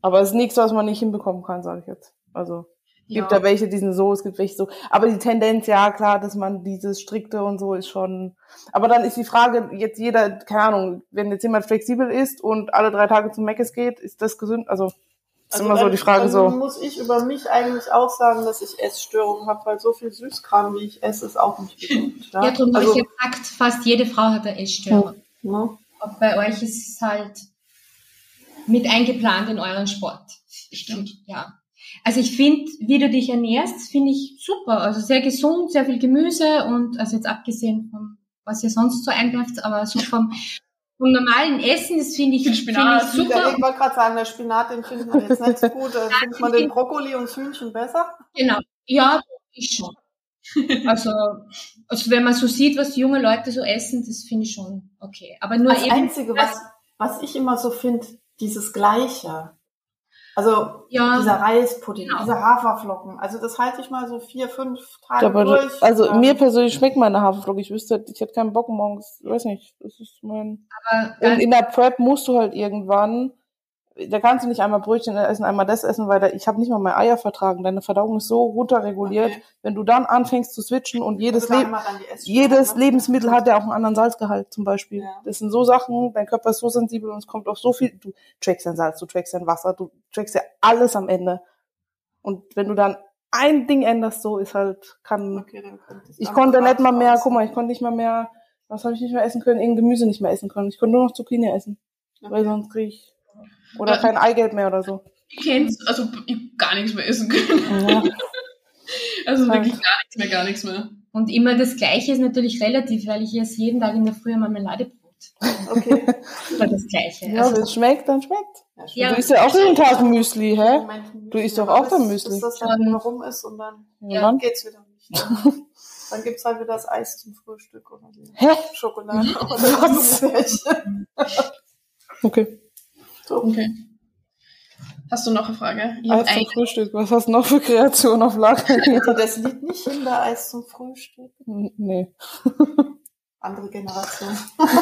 Aber es ist nichts, was man nicht hinbekommen kann, sage ich jetzt. Also, gibt ja. welche, die sind so, es gibt welche so. Aber die Tendenz, ja klar, dass man dieses strikte und so ist schon. Aber dann ist die Frage, jetzt jeder, keine Ahnung, wenn jetzt jemand flexibel ist und alle drei Tage zum Meckes geht, ist das gesund? Also ist Also immer so dann- die Frage dann so. muss ich über mich eigentlich auch sagen, dass ich Essstörungen habe, weil so viel Süßkram, wie ich esse, ist auch nicht gesund. (laughs) Ja, Ja, darum habe also, ich gesagt, fast jede Frau hat eine Essstörung. ne? Aber bei euch ist es halt mit eingeplant in euren Sport. Stimmt. Ja. Also ich finde, wie du dich ernährst, finde ich super. Also sehr gesund, sehr viel Gemüse und also jetzt abgesehen von was ihr sonst so einwerft, aber so vom, vom normalen Essen, das finde ich, Spinat. ich super. ich wollte gerade sagen, der Spinat, den findet man jetzt nicht so gut. Da (laughs) findet man den Brokkoli und das Hühnchen besser. Genau. Ja, ich schon. Also, also wenn man so sieht, was junge Leute so essen, das finde ich schon okay. Aber nur Das eben, Einzige, was, was ich immer so finde, dieses Gleiche. Also ja, dieser Reispudding, Genau. diese Haferflocken. Also das halte ich mal so vier, fünf Tage Ja, aber durch. also Ähm, mir persönlich schmeckt meine Haferflocke. Ich wüsste, ich hätte keinen Bock morgens, weiß nicht, das ist mein. aber Und in der Prep musst du halt irgendwann, da kannst du nicht einmal Brötchen essen, einmal das essen, weil da, ich habe nicht mal mehr Eier vertragen. Deine Verdauung ist so runterreguliert. Okay. Wenn du dann anfängst zu switchen und jedes, also da Le jedes ne? Lebensmittel hat ja auch einen anderen Salzgehalt zum Beispiel. Ja. Das sind so Sachen, dein Körper ist so sensibel und es kommt auf so viel, du trackst dein Salz, du trackst dein Wasser, du trackst ja alles am Ende. Und wenn du dann ein Ding änderst, so ist halt, kann, Okay, ich konnte nicht mal mehr, guck mal, ich konnte nicht mal mehr, was habe ich nicht mehr essen können? Irgendein Gemüse nicht mehr essen können. Ich konnte nur noch Zucchini essen, weil sonst krieg ich, oder kein Eigelb mehr oder so. Ich kenn's, also ich gar nichts mehr essen können. Ja. (laughs) Also Halt. wirklich gar nichts mehr, gar nichts mehr. und immer das Gleiche ist natürlich relativ, weil ich esse jeden Tag in der Früh Marmeladebrot. Okay. (laughs) Immer das Gleiche. Ja, Also, wenn es schmeckt, dann schmeckt. Ja, Du isst ja auch jeden Tag Müsli, hä? Du isst doch auch dein Müsli. Bis das dann wieder rum ist und dann Ja, dann? geht's wieder nicht. (laughs) dann gibt's halt wieder das Eis zum Frühstück oder die Hä? Schokolade oder. Okay. So. Okay. Hast du noch eine Frage? Ich Eis hab zum. Frühstück. Was hast du noch für Kreation auf Lager? Also das Lied nicht Kindereis zum Frühstück. nee. (laughs) Andere Generation. (laughs)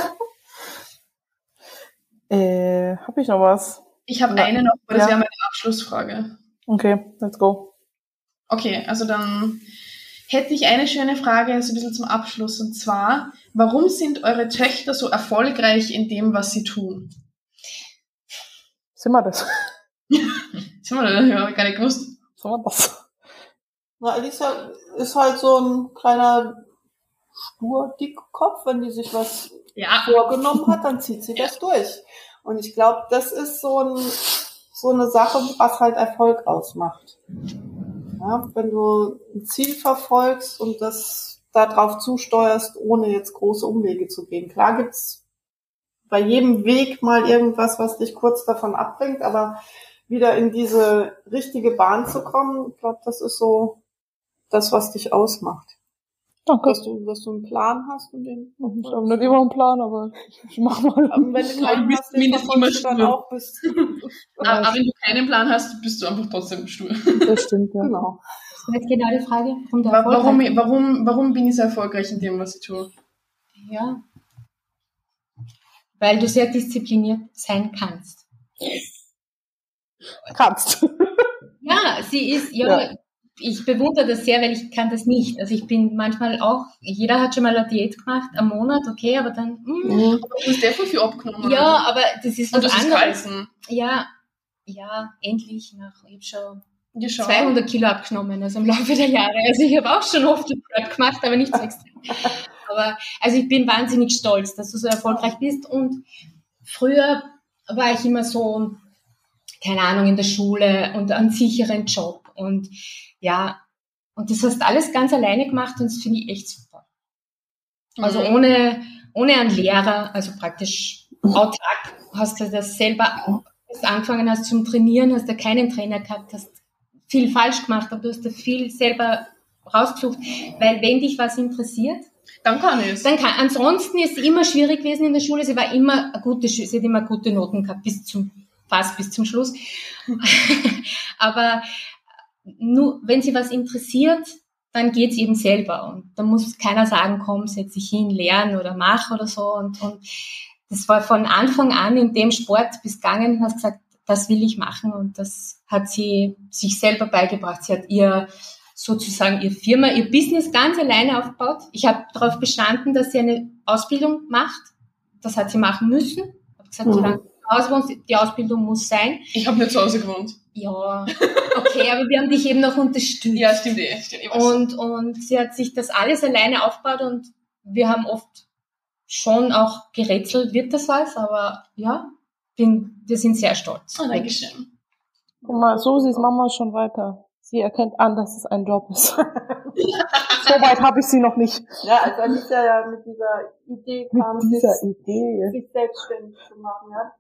Äh, hab ich noch was? Ich habe eine noch, aber das Ja. wäre meine Abschlussfrage. Okay, let's go. Okay, also dann hätte ich eine schöne Frage, so ein bisschen zum Abschluss. Und zwar, warum sind eure Töchter so erfolgreich in dem, was sie tun? Sind wir das? (laughs) Das haben wir da ja gar nicht gewusst. Sind wir das? Na, Alicia ist halt so ein kleiner stur Dickkopf. Wenn die sich was Ja, vorgenommen hat, dann zieht sie das durch. Und ich glaube, das ist so, ein, so eine Sache, was halt Erfolg ausmacht. Ja, wenn du ein Ziel verfolgst und das darauf zusteuerst, ohne jetzt große Umwege zu gehen. Klar gibt's bei jedem Weg mal irgendwas, was dich kurz davon abbringt, aber wieder in diese richtige Bahn zu kommen, ich glaube, das ist so das, was dich ausmacht. Danke. Dass du, dass du einen Plan hast und den. Ich habe nicht immer einen Plan, aber (laughs) ich mach mal. Aber wenn du keinen bist hast, den verfolgst du immer dann auch bis. (laughs) Aber, aber wenn du keinen Plan hast, bist du einfach trotzdem stur. (laughs) Das stimmt, ja. genau. Das ist jetzt genau die Frage. Warum Warum, warum, warum bin ich so erfolgreich in dem, was ich tue? Ja. Weil du sehr diszipliniert sein kannst. Kannst. Ja, sie ist, ja, Ja. ich bewundere das sehr, weil ich kann das nicht. Also ich bin manchmal auch, jeder hat schon mal eine Diät gemacht, am Monat, okay, aber dann, Mhm. Aber du hast voll viel abgenommen. ja, aber das ist Und was das anderes. Ja, ja, endlich nach, ich habe schon Ja, schau. 200 Kilo abgenommen, also im Laufe der Jahre. Also ich habe auch schon oft Sport gemacht, aber nicht so extrem. Aber also ich bin wahnsinnig stolz, dass du so erfolgreich bist. Und früher war ich immer so, keine Ahnung, in der Schule und einen sicheren Job. Und ja, und das hast alles ganz alleine gemacht und das finde ich echt super. Also ohne, ohne einen Lehrer, also praktisch autark hast du das selber, du angefangen hast zum Trainieren, hast du keinen Trainer gehabt, hast viel falsch gemacht, aber du hast da viel selber rausgesucht, weil wenn dich was interessiert, Dann kann ich es. dann kann, ansonsten ist sie immer schwierig gewesen in der Schule, sie war immer eine gute, sie hat immer gute Noten gehabt, bis zum, fast bis zum Schluss. (laughs) aber nur, wenn sie was interessiert, dann geht's eben selber und da muss keiner sagen, komm, setz dich hin, lern oder mach oder so und, und das war von Anfang an in dem Sport bis gegangen hast gesagt, das will ich machen und das hat sie sich selber beigebracht. Sie hat ihr sozusagen ihr Firma, ihr Business ganz alleine aufgebaut. Ich habe darauf bestanden, dass sie eine Ausbildung macht. Das hat sie machen müssen. Ich habe gesagt, Mhm. solange du zu Hause wohnst, die Ausbildung muss sein. Ich habe nicht zu Hause gewohnt. Ja, okay, aber wir haben dich eben noch unterstützt. Ja, stimmt eh. Stimmt, ich weiß. Und, und sie hat sich das alles alleine aufgebaut und wir haben oft schon auch gerätselt, wird das was, aber ja, bin, wir sind sehr stolz. Ah, Dankeschön. Guck mal, Susis Mama ist schon weiter. Sie erkennt an, dass es ein Job ist. (laughs) so weit habe ich sie noch nicht. Ja, als Alicia ja mit dieser Idee Mit kam, dieser sich, Idee. sich selbstständig zu machen, ja.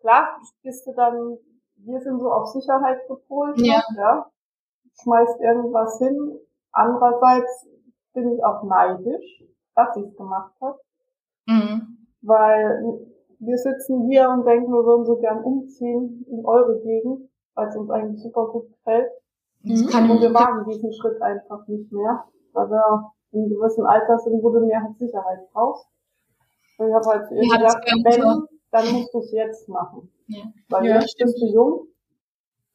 Klar, bist du dann, wir sind so auf Sicherheit gepolt, Ja. ja. Schmeißt irgendwas hin. Andererseits bin ich auch neidisch, dass sie es gemacht hat, Mhm. weil wir sitzen hier und denken, wir würden so gern umziehen in eure Gegend, weil es uns eigentlich super gut gefällt. Das Mhm. kann Und wir wagen diesen Schritt einfach nicht mehr, weil wir in einem gewissen Alter sind, wo du mehr halt Sicherheit brauchst. Und ich habe halt Ja, gesagt, wenn, so. dann musst du es jetzt machen. Ja. Weil Ja, jetzt bist du jung,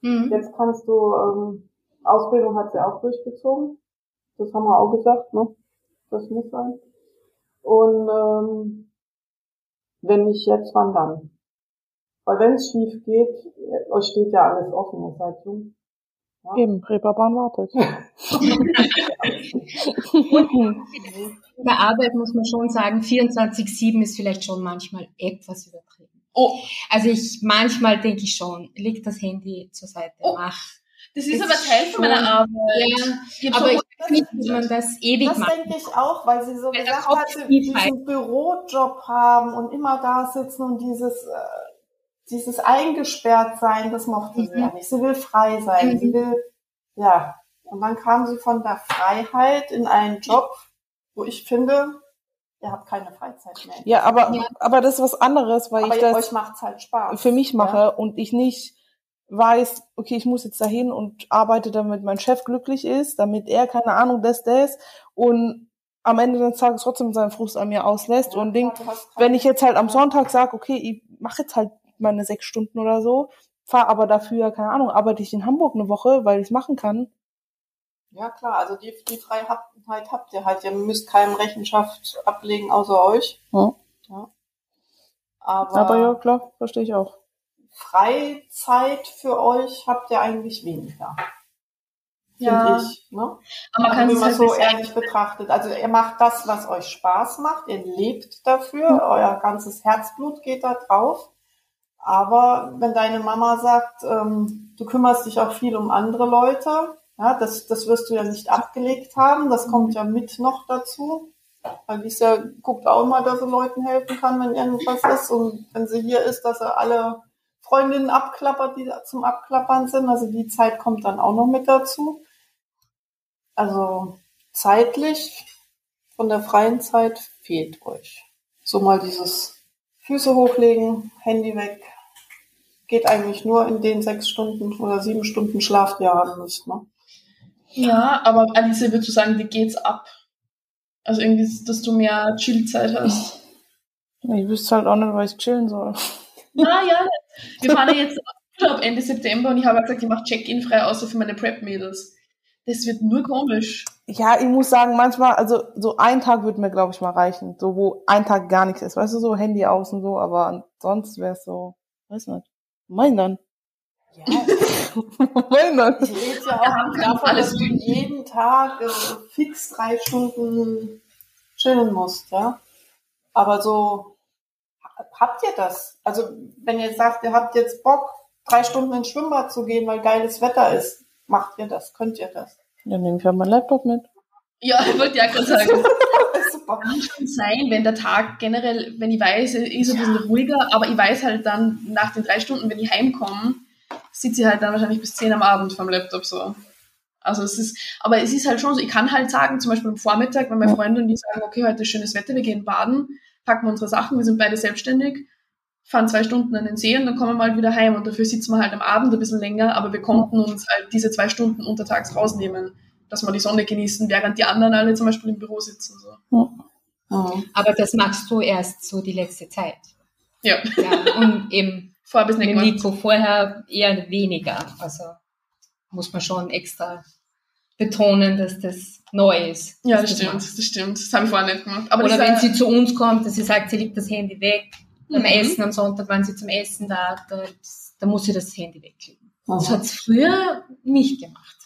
Mhm. jetzt kannst du, ähm, Ausbildung hat sie auch durchgezogen. Das haben wir auch gesagt, ne? Das muss sein. Und ähm, wenn nicht jetzt, wann dann? Weil wenn es schief geht, euch steht ja alles offen, ihr seid jung. Eben, Reeperbahn wartet. (laughs) In der Arbeit muss man schon sagen, 24-7 ist vielleicht schon manchmal etwas übertrieben. Oh, Also ich, manchmal denke ich schon, leg das Handy zur Seite, Oh. mach. das ist Das aber Teil von meiner Arbeit. Ja, aber ich weiß nicht, dass man das ewig Das macht. denke ich auch, weil sie so Weil gesagt hat, diesen Bürojob haben und immer da sitzen und dieses, äh, dieses eingesperrt sein, das mochte sie Mhm. ja nicht. Sie will frei sein, Mhm. sie will, ja. Und dann kam sie von der Freiheit in einen Job, wo ich finde, ihr habt keine Freizeit mehr. Ja, aber, Ja. aber das ist was anderes, weil Aber ich das euch macht's halt Spaß. für mich mache Ja? und ich nicht weiß, okay, ich muss jetzt dahin und arbeite, damit mein Chef glücklich ist, damit er, keine Ahnung, das, das und am Ende des Tages trotzdem seinen Frust an mir auslässt Ja, und denkt, wenn ich jetzt halt am Sonntag sage, okay, ich mache jetzt halt meine sechs Stunden oder so, fahre aber dafür, keine Ahnung, arbeite ich in Hamburg eine Woche, weil ich es machen kann. Ja klar, also die, die Freiheit habt ihr halt. Ihr müsst keinem Rechenschaft ablegen außer euch. Ja. Ja. Aber, Aber ja, klar, verstehe ich auch. Freizeit für euch habt ihr eigentlich weniger. Ja. Finde ich. Ne? Aber man Also kann wenn es man halt so ehrlich betrachtet. Also ihr macht das, was euch Spaß macht. Ihr lebt dafür. Euer ganzes Herzblut geht da drauf. Aber wenn deine Mama sagt, ähm, du kümmerst dich auch viel um andere Leute, Ja, das, das wirst du ja nicht abgelegt haben. Das kommt ja mit noch dazu. Weil Lisa guckt auch immer, dass sie Leuten helfen kann, wenn irgendwas ist. Und wenn sie hier ist, dass er alle Freundinnen abklappert, die zum Abklappern sind. Also die Zeit kommt dann auch noch mit dazu. Also zeitlich von der freien Zeit fehlt euch. So mal dieses Füße hochlegen, Handy weg. Geht eigentlich nur in den sechs Stunden oder sieben Stunden Schlaf, die ihr haben müsst. Ne? Ja, aber Alice, würdest du sagen, dir geht's ab? Also irgendwie, dass du mehr Chillzeit hast. Ich wüsste halt auch nicht, was ich chillen soll. Na ja, wir fahren ja jetzt Urlaub Ende September und ich habe gesagt, ich mache Check-in frei, außer für meine Prep-Mädels. Das wird nur komisch. Ja, ich muss sagen, manchmal, also so ein Tag würde mir, glaube ich, mal reichen. So, wo ein Tag gar nichts ist. Weißt du, so Handy aus und so, aber sonst wäre es so, weiß nicht. Mein dann. Ja, (laughs) mein dann. ich rede ja auch nicht davon, alles dass du jeden Tag äh, fix drei Stunden chillen musst, ja. Aber so, ha- habt ihr das? Also, wenn ihr sagt, ihr habt jetzt Bock, drei Stunden ins Schwimmbad zu gehen, weil geiles Wetter ist, macht ihr das? Könnt ihr das? Dann nehme ich halt meinen Laptop mit. Ja, (laughs) ich wollte ja gerade sagen. (laughs) Super. kann schon sein, wenn der Tag generell, wenn ich weiß, ist ein bisschen ruhiger, aber ich weiß halt dann nach den drei Stunden, wenn ich heimkomme, sitze ich halt dann wahrscheinlich bis zehn am Abend vom Laptop so. Also es ist, aber es ist halt schon so, ich kann halt sagen, zum Beispiel am Vormittag, wenn meine Freunde und die sagen, okay, heute ist schönes Wetter, wir gehen baden, packen wir unsere Sachen, wir sind beide selbstständig, fahren zwei Stunden an den See und dann kommen wir halt wieder heim und dafür sitzen wir halt am Abend ein bisschen länger, aber wir konnten uns halt diese zwei Stunden untertags rausnehmen, dass wir die Sonne genießen, während die anderen alle zum Beispiel im Büro sitzen. So. Mhm. Aber das machst du erst so die letzte Zeit. Ja, Ja, und eben (laughs) vorher bis mit. Nico vorher eher weniger. Also muss man schon extra betonen, dass das neu ist. Ja, dass das stimmt, das stimmt. Das habe ich vorher nicht gemacht. Aber Oder das wenn sie zu uns kommt, dass sie sagt, sie legt das Handy weg. Beim Mhm. Essen am Sonntag, wenn sie zum Essen da, da, da muss sie das Handy weglegen. Das Mhm. hat sie früher nicht gemacht.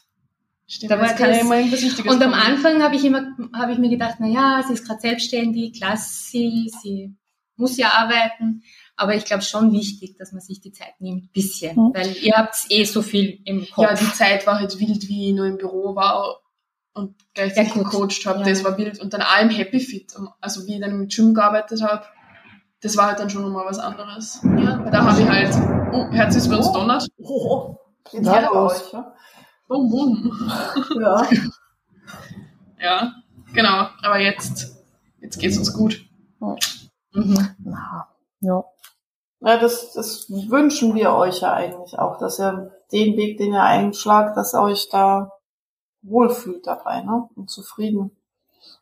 stimmt, da war das- immer irgendwas Wichtiges Und am. Anfang habe ich immer, habe ich mir gedacht, na ja, sie ist gerade selbstständig, lass sie, sie muss ja arbeiten. Aber ich glaube schon wichtig, dass man sich die Zeit nimmt, bisschen, Mhm. weil ihr habt eh so viel im Kopf. Ja, die Zeit war halt wild, wie ich nur im Büro war und gleichzeitig Ja, gecoacht habe. Ja. Das war wild. Und dann auch im Happy Fit, also wie ich dann im Gym gearbeitet habe, das war halt dann schon nochmal was anderes. Ja, weil da habe ich halt, oh, Herz ist bei uns donnert. Oh, geht's Ja, ja, ja? Bum, bum. Ja. Ja, genau. Aber jetzt, jetzt geht's uns gut. Mhm. Na, ja. Ja, das, das wünschen wir euch ja eigentlich auch, dass ihr den Weg, den ihr einschlagt, dass ihr euch da wohlfühlt dabei, ne? Und zufrieden.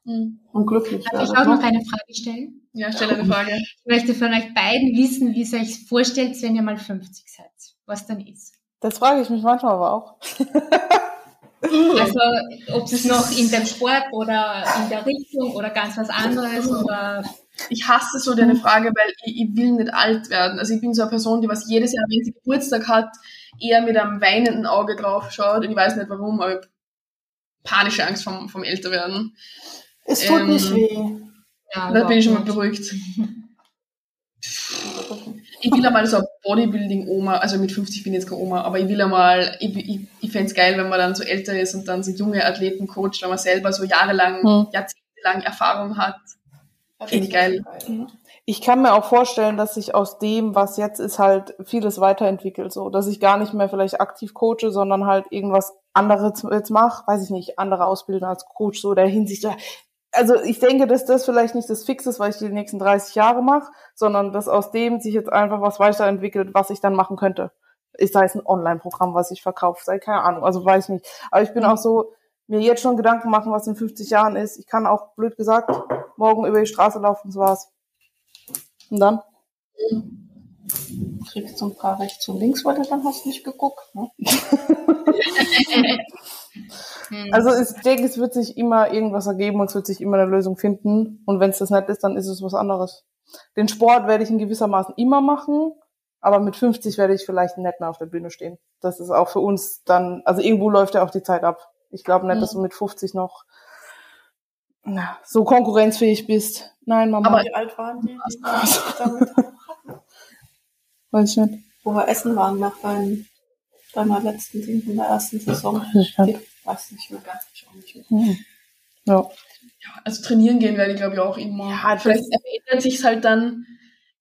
Und glücklich Darf ich auch noch ne? eine Frage stellen? Ja, stell eine Frage. Ich möchte von euch beiden wissen, wie ihr euch vorstellt, wenn ihr mal 50 seid. Was dann ist. Das frage ich mich manchmal aber auch. Also, ob es noch in dem Sport oder in der Richtung oder ganz was anderes oder Ich hasse so deine Frage, weil ich, ich will nicht alt werden. Also ich bin so eine Person, die was jedes Jahr, wenn sie Geburtstag hat, eher mit einem weinenden Auge drauf schaut. Und ich weiß nicht warum, aber ich panische Angst vom, vom Älterwerden. Es tut ähm, nicht weh. ja, Da bin ich schon mal beruhigt. Ich will einmal so eine Bodybuilding-Oma, also mit 50 bin ich jetzt keine Oma, aber ich will einmal, ich, ich, ich fände es geil, wenn man dann so älter ist und dann so junge Athleten coacht, wenn man selber so jahrelang, Hm. jahrzehntelang Erfahrung hat. Finde ich geil. Ich kann mir auch vorstellen, dass sich aus dem, was jetzt ist, halt vieles weiterentwickelt, so, dass ich gar nicht mehr vielleicht aktiv coache, sondern halt irgendwas anderes jetzt mache, weiß ich nicht, andere ausbilden als Coach, so der Hinsicht. So. Also ich denke, dass das vielleicht nicht das Fix ist, was ich die nächsten 30 Jahre mache, sondern dass aus dem sich jetzt einfach was weiterentwickelt, was ich dann machen könnte. Ist sei es ein Online-Programm, was ich verkaufe, sei keine Ahnung, also weiß ich nicht. Aber ich bin auch so, mir jetzt schon Gedanken machen, was in 50 Jahren ist. Ich kann auch, blöd gesagt, morgen über die Straße laufen, das war's. Und dann? Kriegst du ein paar rechts und links, weil du dann hast nicht geguckt, ne? (laughs) (laughs) Hm. Also ich denke, es wird sich immer irgendwas ergeben und es wird sich immer eine Lösung finden. Und wenn es das nicht ist, dann ist es was anderes. Den Sport werde ich in gewissermaßen immer machen, aber mit 50 werde ich vielleicht nicht mehr auf der Bühne stehen. Das ist auch für uns dann, also irgendwo läuft ja auch die Zeit ab. Ich glaube nicht, Mhm. dass du mit 50 noch na, so konkurrenzfähig bist. Nein, Mama, Aber- Wie alt waren die, die (laughs) damit, weiß ich nicht. wo wir essen waren nach deinem, deiner letzten Team in der ersten Saison? Weiß ich nicht. weiß nicht mehr ganz, ich auch nicht mehr. Hm. Ja. Also trainieren gehen werde ich, glaube ich, auch immer. Ja, Vielleicht verändert sich's halt dann,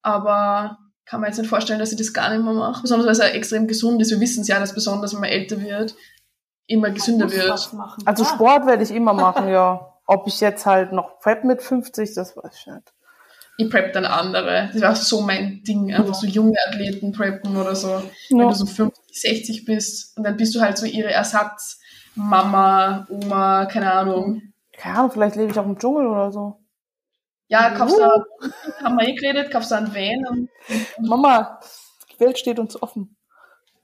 aber kann man jetzt nicht vorstellen, dass ich das gar nicht mehr mache. Besonders weil es ja extrem gesund ist. Wir wissen es ja, dass besonders wenn man älter wird, immer gesünder wird. Also Ja. Sport werde ich immer machen, ja. Ob ich jetzt halt noch Prep mit 50, das weiß ich nicht. Ich prep dann andere. Das war so mein Ding. Einfach so junge Athleten preppen oder so. Wenn Ja. du so 50, 60 bist und dann bist du halt so ihre Ersatzmama, Oma, keine Ahnung. Keine Ahnung, vielleicht lebe ich auch im Dschungel oder so. Ja, kaufst du, haben wir eh geredet, kaufst du einen Van und Mama, die Welt steht uns offen.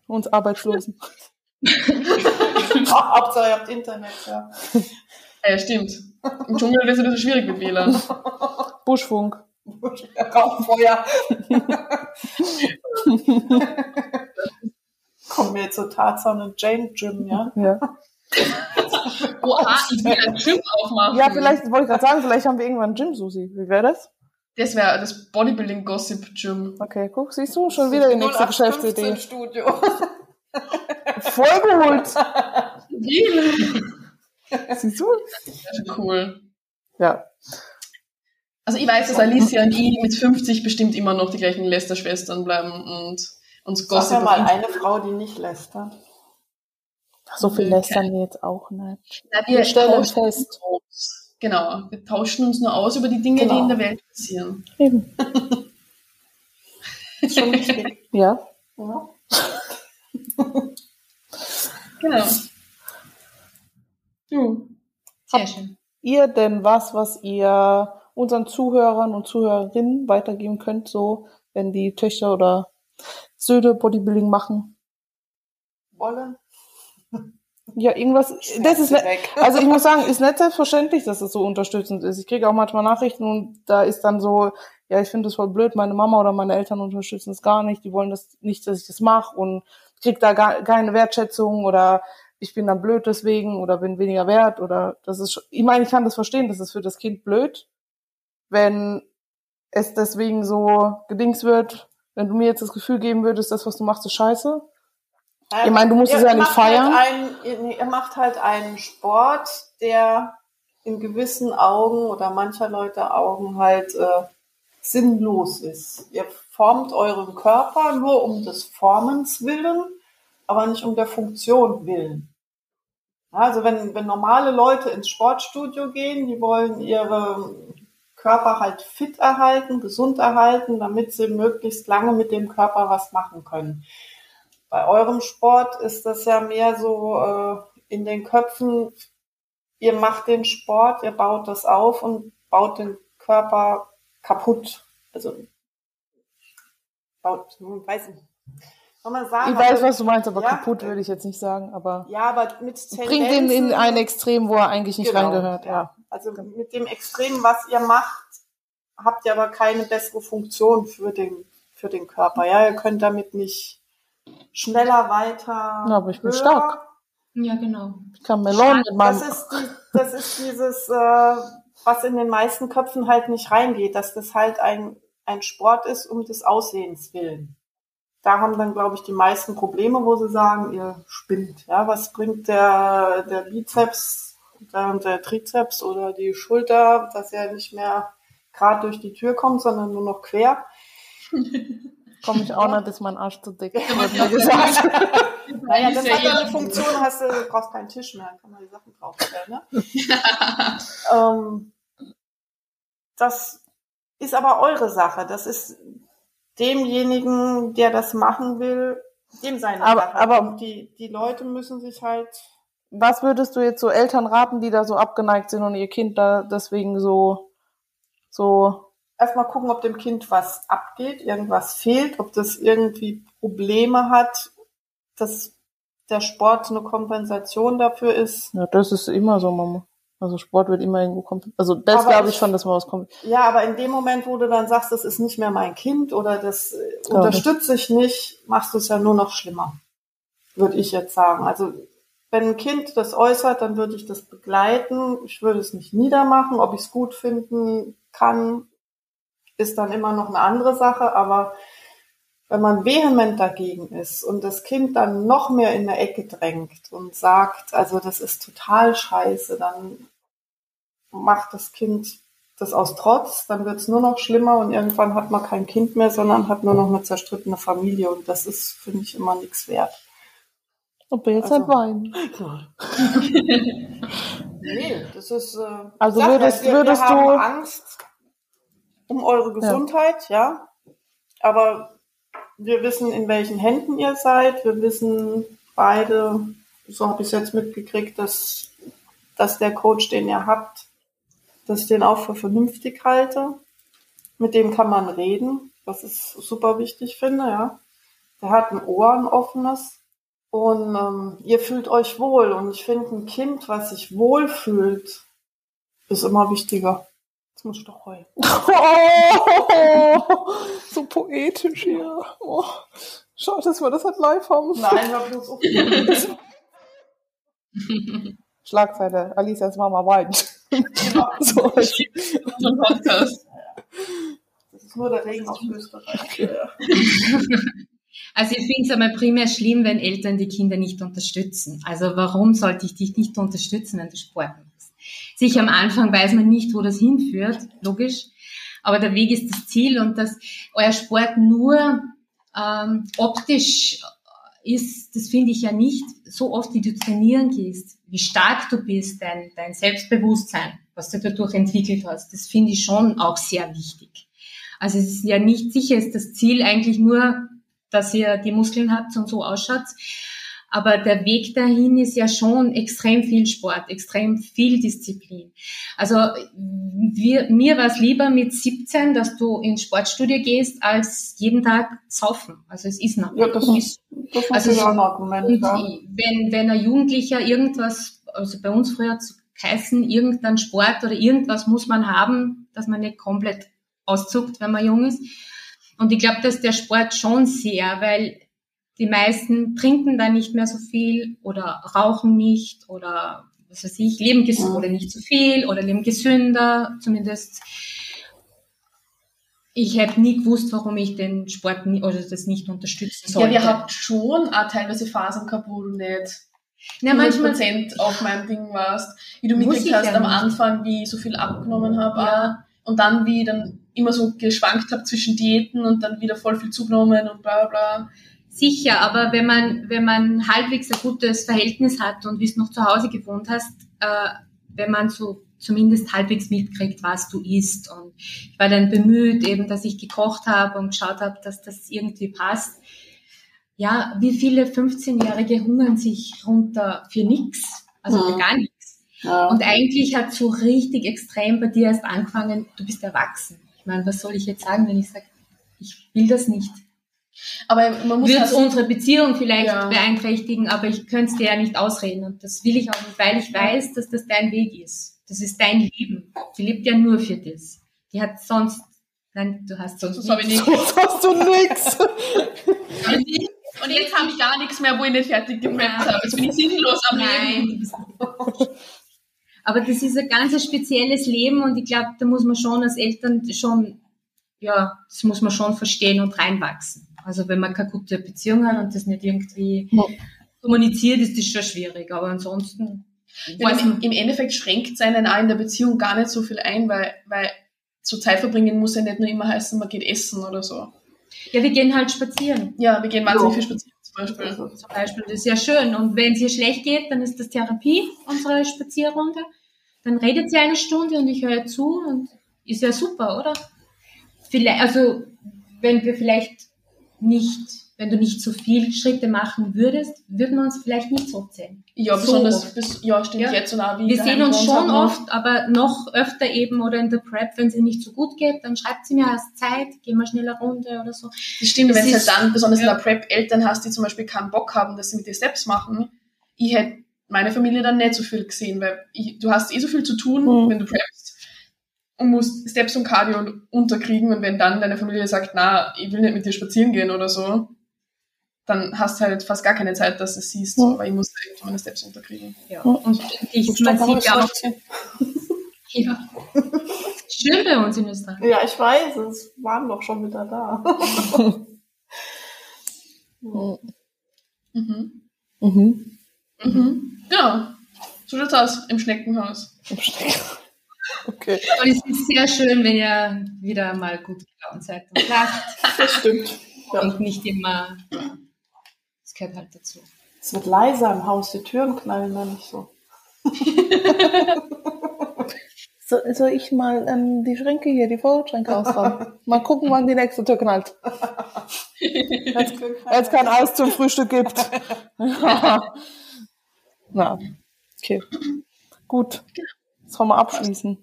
Uns Arbeitslosen. (laughs) Hauptsache ihr habt Internet, ja. (laughs) Ja, stimmt. Im Dschungel ist es ein bisschen schwierig mit WLAN. (laughs) Buschfunk. Rauchfeuer. Kommen wir jetzt zu Tarzan und Jane Gym, ja? Ja. (laughs) Oha, ich will ein Gym aufmachen. ja, vielleicht wollte ich gerade sagen, vielleicht haben wir irgendwann Gym, Susi. Wie wäre das? Das wäre das Bodybuilding Gossip Gym. Okay, guck, siehst du, schon wieder die nächste 0815 Geschäftsidee. Studio. (laughs) Voll geholt. Wie? Siehst du? Cool. Ja. Also ich weiß, dass Alicia und ich mit 50 bestimmt immer noch die gleichen Lester-Schwestern bleiben und uns Sag Gossip ja mal auf eine Frau, die nicht lästert. So viel lästern wir jetzt auch nicht. Na, Wir stellen tauschen fest. uns aus. Genau, wir tauschen uns nur aus über die Dinge, die Genau. in der Welt passieren. Eben. (laughs) Schon wichtig. Ja. Ja. (laughs) Genau. Du. Sehr schön. Ihr denn was, was ihr unseren Zuhörern und Zuhörerinnen weitergeben könnt, so, wenn die Töchter oder Söhne Bodybuilding machen? Wollen? Ja, irgendwas, das ist, ne, weg. (laughs) also ich muss sagen, ist nicht selbstverständlich, dass es so unterstützend ist. Ich kriege auch manchmal Nachrichten und da ist dann so, ja, ich finde das voll blöd, meine Mama oder meine Eltern unterstützen es gar nicht, die wollen das nicht, dass ich das mache und krieg da gar keine Wertschätzung oder ich bin dann blöd deswegen oder bin weniger wert oder das ist, ich meine, ich kann das verstehen, das ist für das Kind blöd, wenn es deswegen so gedings wird, wenn du mir jetzt das Gefühl geben würdest, das, was du machst, ist scheiße. Ich meine, du musst es ja nicht macht feiern. Halt einen, ihr, macht halt einen Sport, der in gewissen Augen oder mancher Leute Augen halt äh, sinnlos ist. Ihr formt euren Körper nur um des Formens willen, aber nicht um der Funktion willen. Also wenn, wenn normale Leute ins Sportstudio gehen, die wollen ihre Körper halt fit erhalten, gesund erhalten, damit sie möglichst lange mit dem Körper was machen können. Bei eurem Sport ist das ja mehr so äh, in den Köpfen, ihr macht den Sport, ihr baut das auf und baut den Körper kaputt. Also baut, hm, weiß nicht. Soll man sagen, Ich weiß, also, was du meinst, aber ja, kaputt würde ich jetzt nicht sagen, aber ja, aber mit Tendenzen, bringt ihn in ein Extrem, wo er eigentlich nicht Genau, reingehört, ja. Also mit dem Extrem, was ihr macht, habt ihr aber keine bessere Funktion für den, für den Körper. Ja, ihr könnt damit nicht schneller weiter. Ja, aber ich bin höher. stark. Ja, genau. Ich kann Melonen mit Das meinem, ist, die, das ist dieses, äh, was in den meisten Köpfen halt nicht reingeht, dass das halt ein, ein Sport ist um des Aussehens willen. Da haben dann, glaube ich, die meisten Probleme, wo sie sagen, ihr spinnt. Ja, was bringt der, der Bizeps, der, der Trizeps oder die Schulter, dass er nicht mehr gerade durch die Tür kommt, sondern nur noch quer? (laughs) komme ich auch nicht, ist mein Arsch zu dick. Ja, Wird mir gesagt. (laughs) Naja, das Ist ja hat ja eh- eine Funktion, hast du, du brauchst keinen Tisch mehr, kann man die Sachen draufstellen, ne? (laughs) ähm, das ist aber eure Sache. Das ist demjenigen, der das machen will, dem seine Aber- Sache. aber- Und die, die Leute müssen sich halt, Was würdest du jetzt so Eltern raten, die da so abgeneigt sind und ihr Kind da deswegen so, so, erstmal gucken, ob dem Kind was abgeht, irgendwas fehlt, ob das irgendwie Probleme hat, dass der Sport eine Kompensation dafür ist. ja, das ist immer so, Mama. Also Sport wird immer irgendwo kommen. Also das glaube ich ich- schon, dass man was kommt. Ja, aber in dem Moment, wo du dann sagst, das ist nicht mehr mein Kind oder das äh, Glaube unterstütze ich nicht, machst du es ja nur noch schlimmer, würde ich jetzt sagen. Also wenn ein Kind das äußert, dann würde ich das begleiten. Ich würde es nicht niedermachen. Ob ich es gut finden kann, ist dann immer noch eine andere Sache. Aber wenn man vehement dagegen ist und das Kind dann noch mehr in der Ecke drängt und sagt, also das ist total scheiße, dann macht das Kind das aus Trotz, dann wird es nur noch schlimmer und irgendwann hat man kein Kind mehr, sondern hat nur noch eine zerstrittene Familie und das ist, finde ich, immer nichts wert. Aber jetzt Also- halt weinen. (laughs) Nee, das ist. Äh, Also ja, würdest- wir, würdest wir haben du- Angst um eure Gesundheit, ja. Aber wir wissen, in welchen Händen ihr seid. Wir wissen beide, so habe ich es jetzt mitgekriegt, dass, dass der Coach, den ihr habt, dass ich den auch für vernünftig halte. Mit dem kann man reden, was ich super wichtig finde, ja. Der hat ein Ohr, ein offenes. Und ähm, ihr fühlt euch wohl. Und ich finde, ein Kind, was sich wohl fühlt, ist immer wichtiger. Jetzt muss ich doch heulen. (laughs) Oh, so poetisch hier. Oh, schade, dass wir das halt live haben. Nein, hör bloß auf. (laughs) Schlagzeile, Alicias Mama weint. (laughs) so, Unseren Podcast. Das ist nur der Regen aus Österreich. Also ich finde es einmal primär schlimm, wenn Eltern die Kinder nicht unterstützen. Also warum sollte ich dich nicht unterstützen, wenn du Sport machst? Sicher am Anfang weiß man nicht, wo das hinführt, logisch. Aber der Weg ist das Ziel und dass euer Sport nur ähm, optisch ist, das finde ich ja nicht. So oft, wie du trainieren gehst, wie stark du bist, dein, dein Selbstbewusstsein, was du dadurch entwickelt hast, das finde ich schon auch sehr wichtig. Also es ist ja nicht sicher, ist das Ziel eigentlich nur, dass ihr die Muskeln habt und so ausschaut. Aber der Weg dahin ist ja schon extrem viel Sport, extrem viel Disziplin. Also wir, mir war es lieber mit 17, dass du ins Sportstudio gehst, als jeden Tag saufen. Also es ist noch. Ja, das ist, das ist Also ein Argument. Und Ja. wenn, wenn ein Jugendlicher irgendwas, also bei uns früher zu heißen, irgendein Sport oder irgendwas muss man haben, dass man nicht komplett auszuckt, wenn man jung ist. Und ich glaube, dass der Sport schon sehr, weil die meisten trinken da nicht mehr so viel oder rauchen nicht oder was weiß ich, leben ges Mhm. oder nicht zu viel oder leben gesünder, zumindest. Ich hätte nie gewusst, warum ich den Sport nie, oder das nicht unterstützen Ja, sollte. wir habt schon auch teilweise Phasen gehabt, wo du nicht ja, manchmal 100% auf meinem Ding warst. Wie du mitgekriegt hast ja am. Anfang, wie ich so viel abgenommen habe. Ja. Und dann, wie ich dann immer so geschwankt habe zwischen Diäten und dann wieder voll viel zugenommen und bla bla. Sicher, aber wenn man, wenn man halbwegs ein gutes Verhältnis hat und wie es noch zu Hause gewohnt hast, äh, wenn man so zumindest halbwegs mitkriegt, was du isst. Und ich war dann bemüht, eben, dass ich gekocht habe und geschaut habe, dass das irgendwie passt. Ja, wie viele 15-Jährige hungern sich runter für nichts, also für Mhm. gar nichts. Ja. Und eigentlich hat so richtig extrem bei dir erst angefangen, du bist erwachsen. Ich meine, was soll ich jetzt sagen, wenn ich sage, ich will das nicht? Aber man muss Wird halt- unsere Beziehung vielleicht Ja. beeinträchtigen, aber ich könnte es dir ja nicht ausreden und das will ich auch nicht, weil ich weiß, dass das dein Weg ist. Das ist dein Leben. Die lebt ja nur für das. Die hat sonst, nein, du hast sonst Das habe ich nichts. nicht. (laughs) Jetzt hast du nix. Und jetzt habe ich gar nichts mehr, wo ich nicht fertig Ja. habe. Jetzt bin ich sinnlos am Nein, Leben. Aber das ist ein ganz spezielles Leben und ich glaube, da muss man schon als Eltern schon, ja, das muss man schon verstehen und reinwachsen. Also wenn man keine gute Beziehung hat und das nicht irgendwie Ja. kommuniziert, ist das schon schwierig. Aber ansonsten Ja, im, Im Endeffekt schränkt es einen auch in der Beziehung gar nicht so viel ein, weil, weil so Zeit verbringen muss ja nicht nur immer heißen, man geht essen oder so. ja, wir gehen halt spazieren. Ja, wir gehen wahnsinnig Ja. viel spazieren zum Beispiel. Zum Beispiel, das ist ja schön. Und wenn es ihr schlecht geht, dann ist das Therapie, unsere Spazierrunde. Dann redet sie eine Stunde und ich höre zu und ist ja super, oder? Vielleicht, also, wenn wir vielleicht nicht, wenn du nicht so viel Schritte machen würdest, würden wir uns vielleicht nicht so zählen. Ja, So besonders, bis, ja, stimmt Ja. jetzt und auch wie Wir sehen uns schon haben. oft, aber noch öfter eben oder in der Prep, wenn sie nicht so gut geht, dann schreibt sie mir erst Zeit, gehen wir schnell eine Runde oder so. Das stimmt, wenn du halt dann, besonders ja. in der Prep, Eltern hast, die zum Beispiel keinen Bock haben, dass sie mit dir Steps machen. Ich hätte meine Familie dann nicht so viel gesehen, weil ich, du hast eh so viel zu tun, Mhm. wenn du preppst und musst Steps und Cardio unterkriegen und wenn dann deine Familie sagt, na, ich will nicht mit dir spazieren gehen oder so, dann hast du halt fast gar keine Zeit, dass du es siehst, Ja. aber ich muss irgendwie meine Steps unterkriegen. Ja. Ja. Und ich, man sieht ja auch, (laughs) ja. Schön bei uns in Österreich. Ja, ich weiß, es waren doch schon wieder da. (laughs) Mhm. Mhm. Mhm. Mhm. Genau. So schaut's aus im Schneckenhaus. Im Stecker. (laughs) Okay, Aber es ist sehr schön, wenn ihr wieder mal gut gelaunt seid und lacht das stimmt. Ja. und nicht immer. Ja, gehört halt dazu. Es wird leiser im Haus, die Türen knallen da nicht so. (laughs) So, soll ich mal ähm, die Schränke hier, die Vorschränke ausräumen? Mal gucken, wann die nächste Tür knallt. Jetzt Weil es kein Eis zum Frühstück gibt. (laughs) Na, okay. Gut. Jetzt wollen wir abschließen.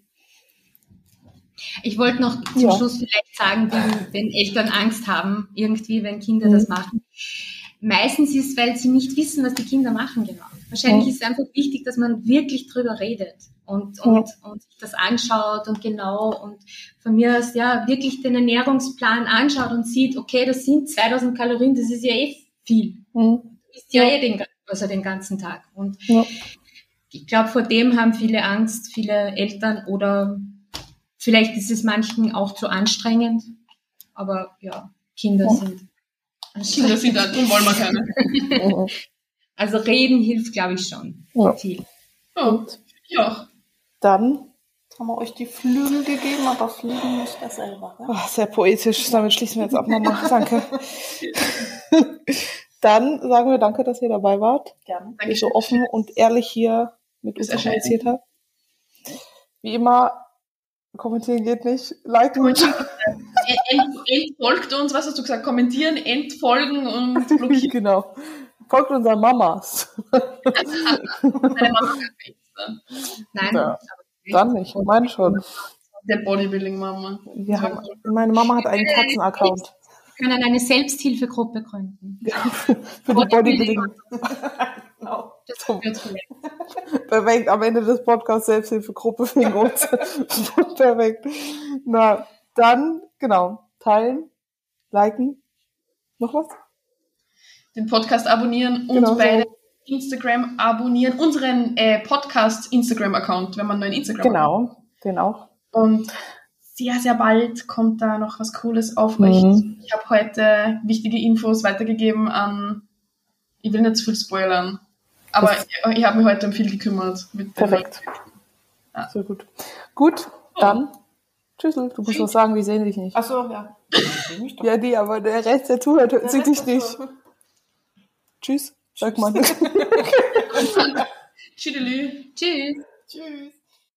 Ich wollte noch zum Ja. Schluss vielleicht sagen, wenn, wenn Eltern Angst haben, irgendwie, wenn Kinder Mhm. das machen. Meistens ist es, weil sie nicht wissen, was die Kinder machen genau. Wahrscheinlich Mhm. ist es einfach wichtig, dass man wirklich drüber redet und, und, und sich das anschaut und genau und von mir aus ja wirklich den Ernährungsplan anschaut und sieht, okay, das sind 2000 Kalorien, das ist ja eh viel. Mhm. Ist ja, Ja. eh den, also den ganzen Tag. Und Ja. ich glaube, vor dem haben viele Angst, viele Eltern oder vielleicht ist es manchen auch zu anstrengend. Aber ja, Kinder Ja. sind Kinder sind da, wollen wir keine. (laughs) Also reden hilft, glaube ich, schon Ja. viel. Ja, ich auch. Dann, haben wir euch die Flügel gegeben, aber fliegen nicht mehr selber. Ja? ach, sehr poetisch, damit schließen wir jetzt ab, Mama. (laughs) Danke. Dann sagen wir danke, dass ihr dabei wart. Gerne. Ihr so offen und ehrlich hier mit uns kommuniziert habt. Wie immer, kommentieren geht nicht, liken und (laughs) Ent, entfolgt uns, was hast du gesagt? Kommentieren, entfolgen und blockieren. (laughs) genau. Folgt unseren Mamas. Meine Mama hat Insta. Nein, Ja. Dann nicht, meine schon. Der Bodybuilding-Mama. Haben, meine Mama hat einen Katzenaccount. wir können eine Selbsthilfegruppe gründen. (laughs) Für die Bodybuilding. Genau. Das. Perfekt, am Ende des Podcasts Selbsthilfegruppe wegen uns. (laughs) Perfekt. Na, dann, genau, teilen, liken. Noch was? Den Podcast abonnieren und Genau, bei so. Instagram abonnieren. Unseren äh, Podcast-Instagram-Account, wenn man einen Instagram Genau, den auch. Und sehr, sehr bald kommt da noch was Cooles auf euch. Mhm. Ich habe heute wichtige Infos weitergegeben an, ich will nicht zu viel spoilern, aber Das- ich, ich habe mich heute um viel gekümmert. Perfekt. Ja. Sehr gut. Gut, dann. Tschüssel, du musst was sagen, die sehen dich nicht. Ach so, ja. Ja, die, aber der Rest, der zuhört, Der sieht dich nicht. Tschüss, sag mal. Tschüss. (laughs) Tschüss.